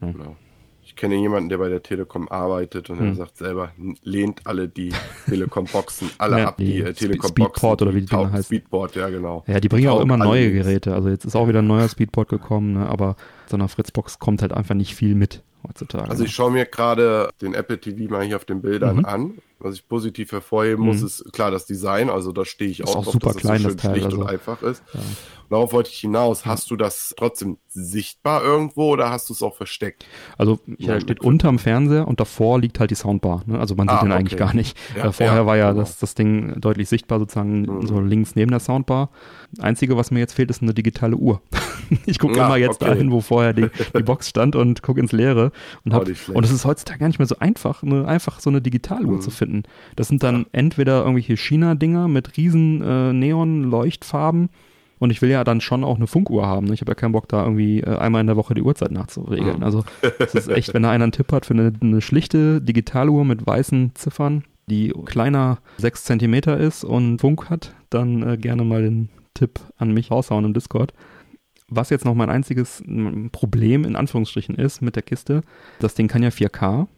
Ne? Genau. Ich kenne jemanden, der bei der Telekom arbeitet und hm. er sagt selber, lehnt alle die Telekom-Boxen alle ja, ab, die, die äh, Telekom-Boxen. Speedport oder wie die Dinger heißen. Speedport, ja genau. Ja, die bringen auch immer neue Geräte. Also jetzt ist auch wieder ein neuer Speedport gekommen, ne? aber so einer Fritzbox kommt halt einfach nicht viel mit heutzutage. Also ich schaue mir gerade den Apple TV mal hier auf den Bildern mhm. an. Was ich positiv hervorheben muss, mhm. ist klar das Design. Also da stehe ich auch, auch drauf, super dass klein, es so schön das Teil, schlicht also, und einfach ist. Ja. Darauf wollte ich hinaus. Hast du das trotzdem sichtbar irgendwo oder hast du es auch versteckt? Also ja, steht unterm Fernseher und davor liegt halt die Soundbar. Ne? Also man sieht ah, den okay. eigentlich gar nicht. Ja, vorher ja, war ja genau. das, das Ding deutlich sichtbar, sozusagen mhm. so links neben der Soundbar. Einzige, was mir jetzt fehlt, ist eine digitale Uhr. ich gucke ja, immer jetzt okay. dahin, wo vorher die, die Box stand und gucke ins Leere. Und, hab, oh, und es ist heutzutage gar nicht mehr so einfach, eine, einfach so eine Digitaluhr mhm. zu finden. Das sind dann entweder irgendwelche China-Dinger mit riesen äh, Neon-Leuchtfarben. Und ich will ja dann schon auch eine Funkuhr haben. Ne? Ich habe ja keinen Bock, da irgendwie äh, einmal in der Woche die Uhrzeit nachzuregeln. Mhm. Also es ist echt, wenn da einer einen Tipp hat für eine, eine schlichte Digitaluhr mit weißen Ziffern, die kleiner 6 cm ist und Funk hat, dann äh, gerne mal den Tipp an mich raushauen im Discord. Was jetzt noch mein einziges Problem in Anführungsstrichen ist mit der Kiste, das Ding kann ja 4K,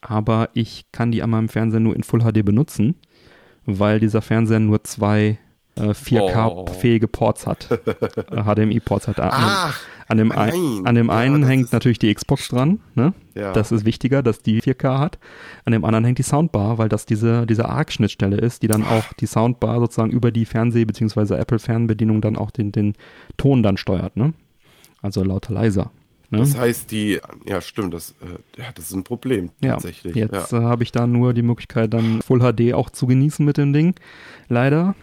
aber ich kann die an meinem Fernseher nur in Full HD benutzen, weil dieser Fernseher nur zwei äh, 4K-fähige Ports hat. HDMI-Ports hat. Ach, an dem, ein, an dem einen ja, hängt natürlich die Xbox dran. Ne? Ja. Das ist wichtiger, dass die 4K hat. An dem anderen hängt die Soundbar, weil das diese, diese ARC-Schnittstelle ist, die dann auch die Soundbar sozusagen über die Fernseh- bzw. Apple-Fernbedienung dann auch den, den Ton dann steuert. Ne? Also lauter, leiser. Ne? Das heißt, die, ja stimmt, das, äh, ja, das ist ein Problem tatsächlich. Ja, jetzt ja. Äh, habe ich da nur die Möglichkeit, dann Full HD auch zu genießen mit dem Ding. Leider.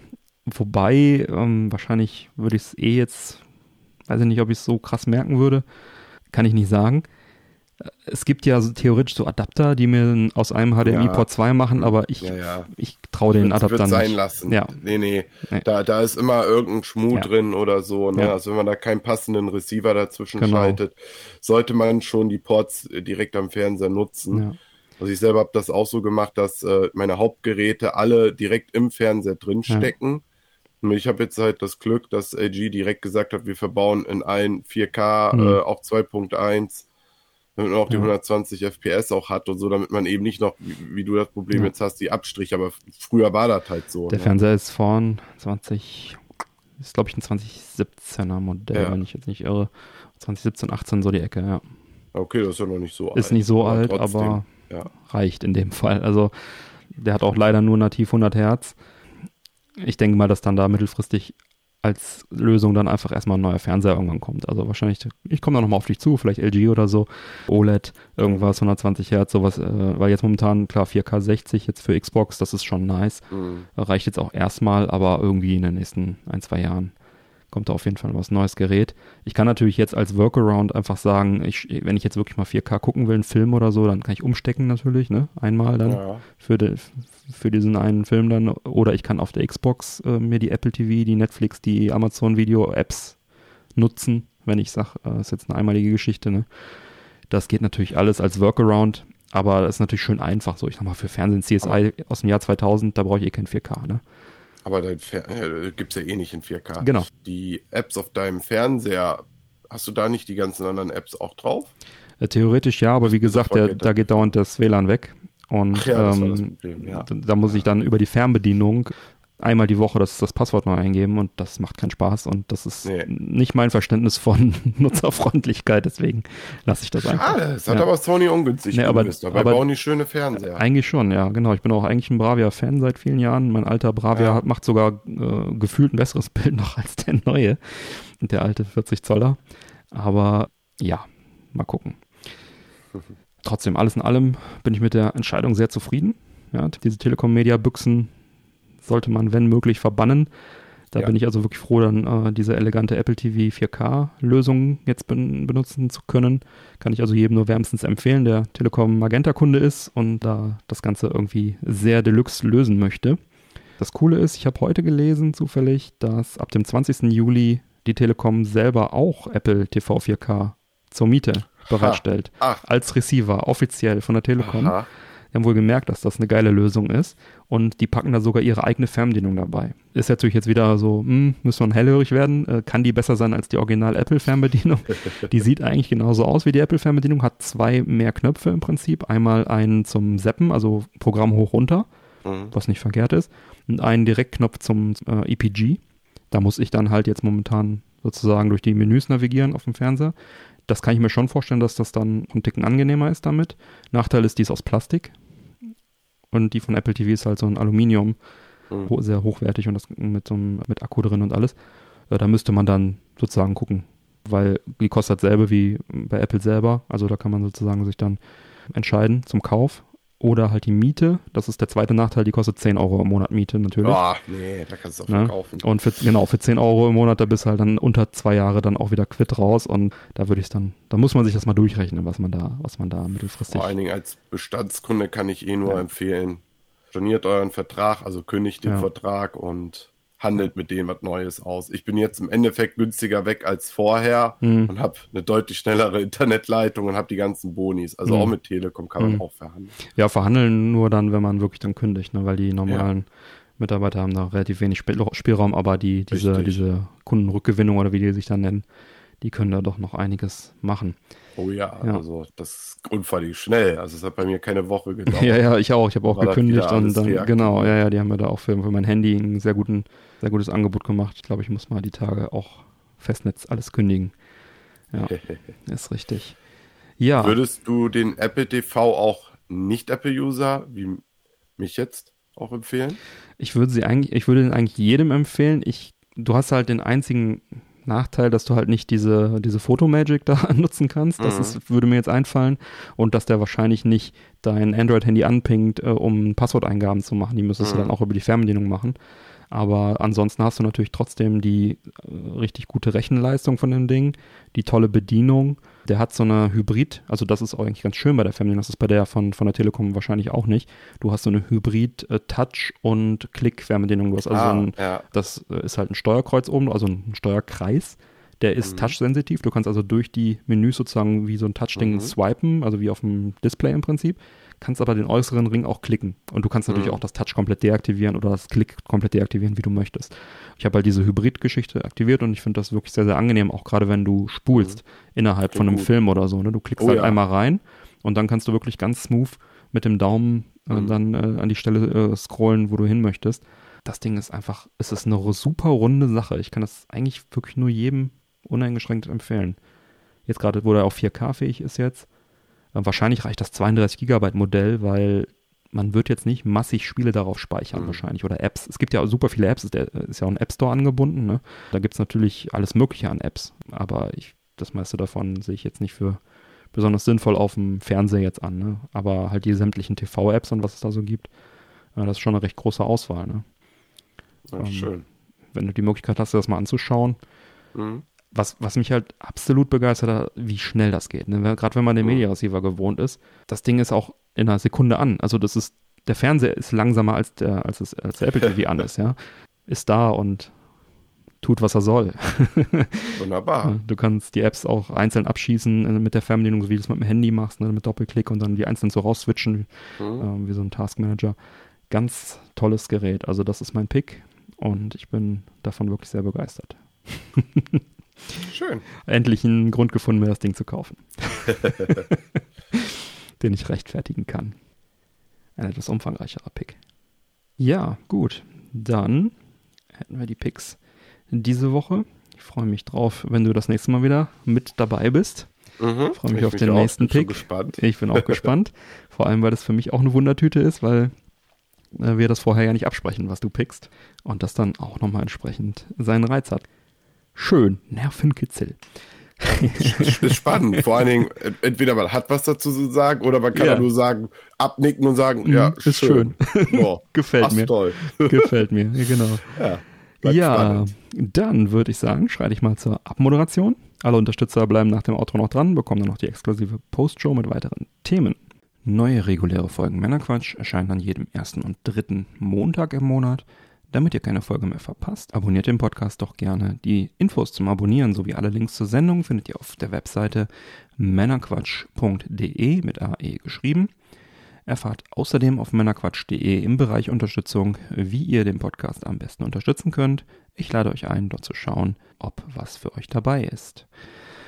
Wobei, ähm, wahrscheinlich würde ich es eh jetzt Weiß ich nicht, ob ich es so krass merken würde. Kann ich nicht sagen. Es gibt ja so theoretisch so Adapter, die mir aus einem HDMI Port 2 machen, aber ich, ja, ja. ich traue den Adaptern sein nicht. lassen. Ja. Nee, nee, nee. Da, da ist immer irgendein Schmuh ja. drin oder so. Ne? Also wenn man da keinen passenden Receiver dazwischen genau. schaltet, sollte man schon die Ports direkt am Fernseher nutzen. Also ich selber habe das auch so gemacht, dass äh, meine Hauptgeräte alle direkt im Fernseher drinstecken. Ich habe jetzt halt das Glück, dass LG direkt gesagt hat, wir verbauen in allen 4K mhm. äh, auf 2.1, damit man auch die 120 FPS auch hat und so, damit man eben nicht noch, wie, wie du das Problem ja. jetzt hast, die Abstriche, aber früher war das halt so. Der ne? Fernseher ist von 20, ist glaube ich ein 2017er Modell, ja. wenn ich jetzt nicht irre. 2017, 18 so die Ecke, ja. Okay, das ist ja noch nicht so alt. Ist nicht so aber alt, trotzdem, aber ja. reicht in dem Fall. Also der hat auch leider nur nativ 100 Hertz ich denke mal, dass dann da mittelfristig als Lösung dann einfach erstmal ein neuer Fernseher irgendwann kommt. Also wahrscheinlich, ich komme da nochmal auf dich zu, vielleicht LG oder so, OLED, irgendwas, 120 Hertz, sowas, äh, weil jetzt momentan, klar, 4K 60 jetzt für Xbox, das ist schon nice. Mhm. Reicht jetzt auch erstmal, aber irgendwie in den nächsten ein, zwei Jahren kommt da auf jeden Fall was neues Gerät. Ich kann natürlich jetzt als Workaround einfach sagen, ich, wenn ich jetzt wirklich mal 4K gucken will, einen Film oder so, dann kann ich umstecken natürlich, ne? Einmal dann ja. für, de, für diesen einen Film dann. Oder ich kann auf der Xbox äh, mir die Apple TV, die Netflix, die Amazon Video Apps nutzen, wenn ich sage, äh, ist jetzt eine einmalige Geschichte, ne? Das geht natürlich alles als Workaround, aber das ist natürlich schön einfach so. Ich sag mal, für Fernsehen CSI aus dem Jahr 2000, da brauche ich eh kein 4K, ne? Aber dein Fer äh, gibt's ja eh nicht in 4K. Genau. Die Apps auf deinem Fernseher, hast du da nicht die ganzen anderen Apps auch drauf? Äh, theoretisch ja, aber wie gesagt, der, da geht dauernd das WLAN weg. Und ja, ähm, ja. da, da muss ich dann über die Fernbedienung einmal die Woche das, das Passwort neu eingeben und das macht keinen Spaß und das ist nee. nicht mein Verständnis von Nutzerfreundlichkeit, deswegen lasse ich das Schade, einfach. Schade, es hat ja. aber Sony ungünstig nee, aber, dabei aber, bauen die schöne Fernseher. Eigentlich schon, ja, genau. Ich bin auch eigentlich ein Bravia-Fan seit vielen Jahren. Mein alter Bravia ja. macht sogar äh, gefühlt ein besseres Bild noch als der neue, der alte 40 Zoller. Aber ja, mal gucken. Trotzdem, alles in allem bin ich mit der Entscheidung sehr zufrieden. Ja, diese Telekom-Media-Büchsen sollte man, wenn möglich, verbannen. Da ja. bin ich also wirklich froh, dann äh, diese elegante Apple TV 4K-Lösung jetzt ben benutzen zu können. Kann ich also jedem nur wärmstens empfehlen, der Telekom Magenta-Kunde ist und da das Ganze irgendwie sehr deluxe lösen möchte. Das Coole ist, ich habe heute gelesen zufällig, dass ab dem 20. Juli die Telekom selber auch Apple TV 4K zur Miete bereitstellt. Als Receiver, offiziell von der Telekom. Aha. Die haben wohl gemerkt, dass das eine geile Lösung ist und die packen da sogar ihre eigene Fernbedienung dabei. Ist natürlich jetzt wieder so, hm, müssen wir hellhörig werden, äh, kann die besser sein als die Original Apple Fernbedienung? die sieht eigentlich genauso aus wie die Apple Fernbedienung, hat zwei mehr Knöpfe im Prinzip, einmal einen zum Zappen, also Programm hoch runter, mhm. was nicht verkehrt ist, und einen Direktknopf zum äh, EPG. Da muss ich dann halt jetzt momentan sozusagen durch die Menüs navigieren auf dem Fernseher. Das kann ich mir schon vorstellen, dass das dann einen Ticken angenehmer ist damit. Nachteil ist, die ist aus Plastik. Und die von Apple TV ist halt so ein Aluminium, mhm. sehr hochwertig und das mit so einem, mit Akku drin und alles. Äh, da müsste man dann sozusagen gucken, weil die kostet dasselbe wie bei Apple selber. Also da kann man sozusagen sich dann entscheiden zum Kauf oder halt die Miete. Das ist der zweite Nachteil, die kostet 10 Euro im Monat Miete natürlich. Ah, nee, da kannst du auch ne? verkaufen. Und für, genau, für 10 Euro im Monat, da bist du halt dann unter zwei Jahre dann auch wieder quitt raus und da würde ich dann, da muss man sich das mal durchrechnen, was man da, was man da mittelfristig. Vor allen Dingen als Bestandskunde kann ich eh nur ja. empfehlen, storniert euren Vertrag, also kündigt den ja. Vertrag und handelt mit denen was Neues aus. Ich bin jetzt im Endeffekt günstiger weg als vorher mhm. und habe eine deutlich schnellere Internetleitung und habe die ganzen Bonis. Also mhm. auch mit Telekom kann man mhm. auch verhandeln. Ja, verhandeln nur dann, wenn man wirklich dann kündigt, ne? weil die normalen ja. Mitarbeiter haben da relativ wenig Spielraum, aber die, diese, diese Kundenrückgewinnung oder wie die sich dann nennen, die können da doch noch einiges machen. Oh ja, ja. also das ist unfallig schnell. Also es hat bei mir keine Woche gedauert. ja, ja, ich auch. Ich habe auch War gekündigt und dann, reaktiv. genau, ja, ja, die haben mir da auch für, für mein Handy ein sehr, guten, sehr gutes Angebot gemacht. Ich glaube, ich muss mal die Tage auch Festnetz alles kündigen. Ja, ist richtig. Ja. Würdest du den Apple TV auch nicht-Apple-User wie mich jetzt auch empfehlen? Ich würde sie eigentlich, ich würde den eigentlich jedem empfehlen. Ich, du hast halt den einzigen Nachteil, dass du halt nicht diese, diese Fotomagic da nutzen kannst. Das mhm. ist, würde mir jetzt einfallen. Und dass der wahrscheinlich nicht dein Android-Handy anpingt, äh, um Passworteingaben zu machen. Die müsstest mhm. du dann auch über die Fernbedienung machen. Aber ansonsten hast du natürlich trotzdem die äh, richtig gute Rechenleistung von dem Ding, die tolle Bedienung. Der hat so eine Hybrid, also das ist auch eigentlich ganz schön bei der Fernbedienung, das ist bei der von, von der Telekom wahrscheinlich auch nicht. Du hast so eine Hybrid-Touch- äh, und Klick-Fernbedienung. Du hast also ah, ein, ja. das äh, ist halt ein Steuerkreuz oben, also ein Steuerkreis. Der ist mhm. touchsensitiv. Du kannst also durch die Menüs sozusagen wie so ein Touchding mhm. swipen, also wie auf dem Display im Prinzip kannst aber den äußeren Ring auch klicken. Und du kannst natürlich mhm. auch das Touch komplett deaktivieren oder das Klick komplett deaktivieren, wie du möchtest. Ich habe halt diese Hybrid-Geschichte aktiviert und ich finde das wirklich sehr, sehr angenehm, auch gerade wenn du spulst mhm. innerhalb ja, von einem gut. Film oder so. Ne? Du klickst oh, halt ja. einmal rein und dann kannst du wirklich ganz smooth mit dem Daumen äh, mhm. dann äh, an die Stelle äh, scrollen, wo du hin möchtest. Das Ding ist einfach, es ist eine super runde Sache. Ich kann das eigentlich wirklich nur jedem uneingeschränkt empfehlen. Jetzt gerade, wo der auch 4K-fähig ist jetzt, Wahrscheinlich reicht das 32 Gigabyte Modell, weil man wird jetzt nicht massig Spiele darauf speichern mhm. wahrscheinlich oder Apps. Es gibt ja super viele Apps, ist, ist ja auch ein App Store angebunden. Ne? Da gibt es natürlich alles Mögliche an Apps, aber ich, das meiste davon sehe ich jetzt nicht für besonders sinnvoll auf dem Fernseher jetzt an. Ne? Aber halt die sämtlichen TV-Apps und was es da so gibt, ja, das ist schon eine recht große Auswahl. Ne? Ja, ähm, schön. Wenn du die Möglichkeit hast, das mal anzuschauen, mhm was, was mich halt absolut begeistert hat, wie schnell das geht. Ne? Gerade wenn man den Media Receiver gewohnt ist, das Ding ist auch in einer Sekunde an. Also das ist, der Fernseher ist langsamer als der, als, es, als der Apple TV an ist, ja. Ist da und tut, was er soll. Wunderbar. Du kannst die Apps auch einzeln abschießen äh, mit der Fernbedienung, so wie du es mit dem Handy machst, ne, mit Doppelklick und dann die einzeln so rausswitchen, mhm. äh, wie so ein Taskmanager. Ganz tolles Gerät. Also das ist mein Pick und ich bin davon wirklich sehr begeistert. Schön. Endlich einen Grund gefunden, mir das Ding zu kaufen. Den ich rechtfertigen kann. Ein etwas umfangreicherer Pick. Ja, gut. Dann hätten wir die Picks diese Woche. Ich freue mich drauf, wenn du das nächste Mal wieder mit dabei bist. Mhm, freue mich auf den nächsten Pick. Ich bin auch gespannt. Vor allem, weil das für mich auch eine Wundertüte ist, weil äh, wir das vorher ja nicht absprechen, was du pickst. Und das dann auch nochmal entsprechend seinen Reiz hat schön, Nervenkitzel. ist spannend. Vor allen Dingen, entweder man hat was dazu zu sagen oder man kann ja. nur sagen, abnicken und sagen, ja, mhm, ist schön. schön. Gefällt mir. Toll. Gefällt mir, genau. Ja, ja dann würde ich sagen, schreite ich mal zur Abmoderation. Alle Unterstützer bleiben nach dem Outro noch dran, bekommen dann noch die exklusive Postshow mit weiteren Themen. Neue reguläre Folgen Männerquatsch erscheinen an jedem ersten und dritten Montag im Monat. Damit ihr keine Folge mehr verpasst, abonniert den Podcast doch gerne. Die Infos zum Abonnieren sowie alle Links zur Sendung findet ihr auf der Webseite männerquatsch.de mit AE geschrieben. Erfahrt außerdem auf männerquatsch.de im Bereich Unterstützung, wie ihr den Podcast am besten unterstützen könnt. Ich lade euch ein, dort zu schauen, ob was für euch dabei ist.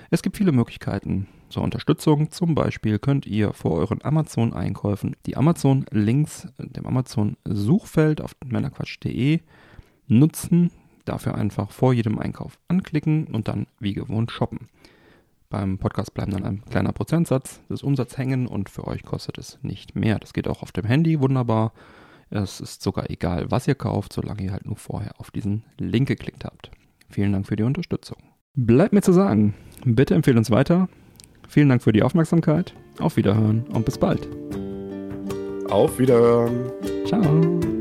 Es gibt viele Möglichkeiten zur Unterstützung. Zum Beispiel könnt ihr vor euren Amazon-Einkäufen die Amazon-Links dem Amazon-Suchfeld auf männerquatsch.de nutzen. Dafür einfach vor jedem Einkauf anklicken und dann wie gewohnt shoppen. Beim Podcast bleibt dann ein kleiner Prozentsatz des Umsatzes hängen und für euch kostet es nicht mehr. Das geht auch auf dem Handy wunderbar. Es ist sogar egal, was ihr kauft, solange ihr halt nur vorher auf diesen Link geklickt habt. Vielen Dank für die Unterstützung. Bleibt mir zu sagen, bitte empfehlt uns weiter. Vielen Dank für die Aufmerksamkeit. Auf Wiederhören und bis bald. Auf Wiederhören. Ciao.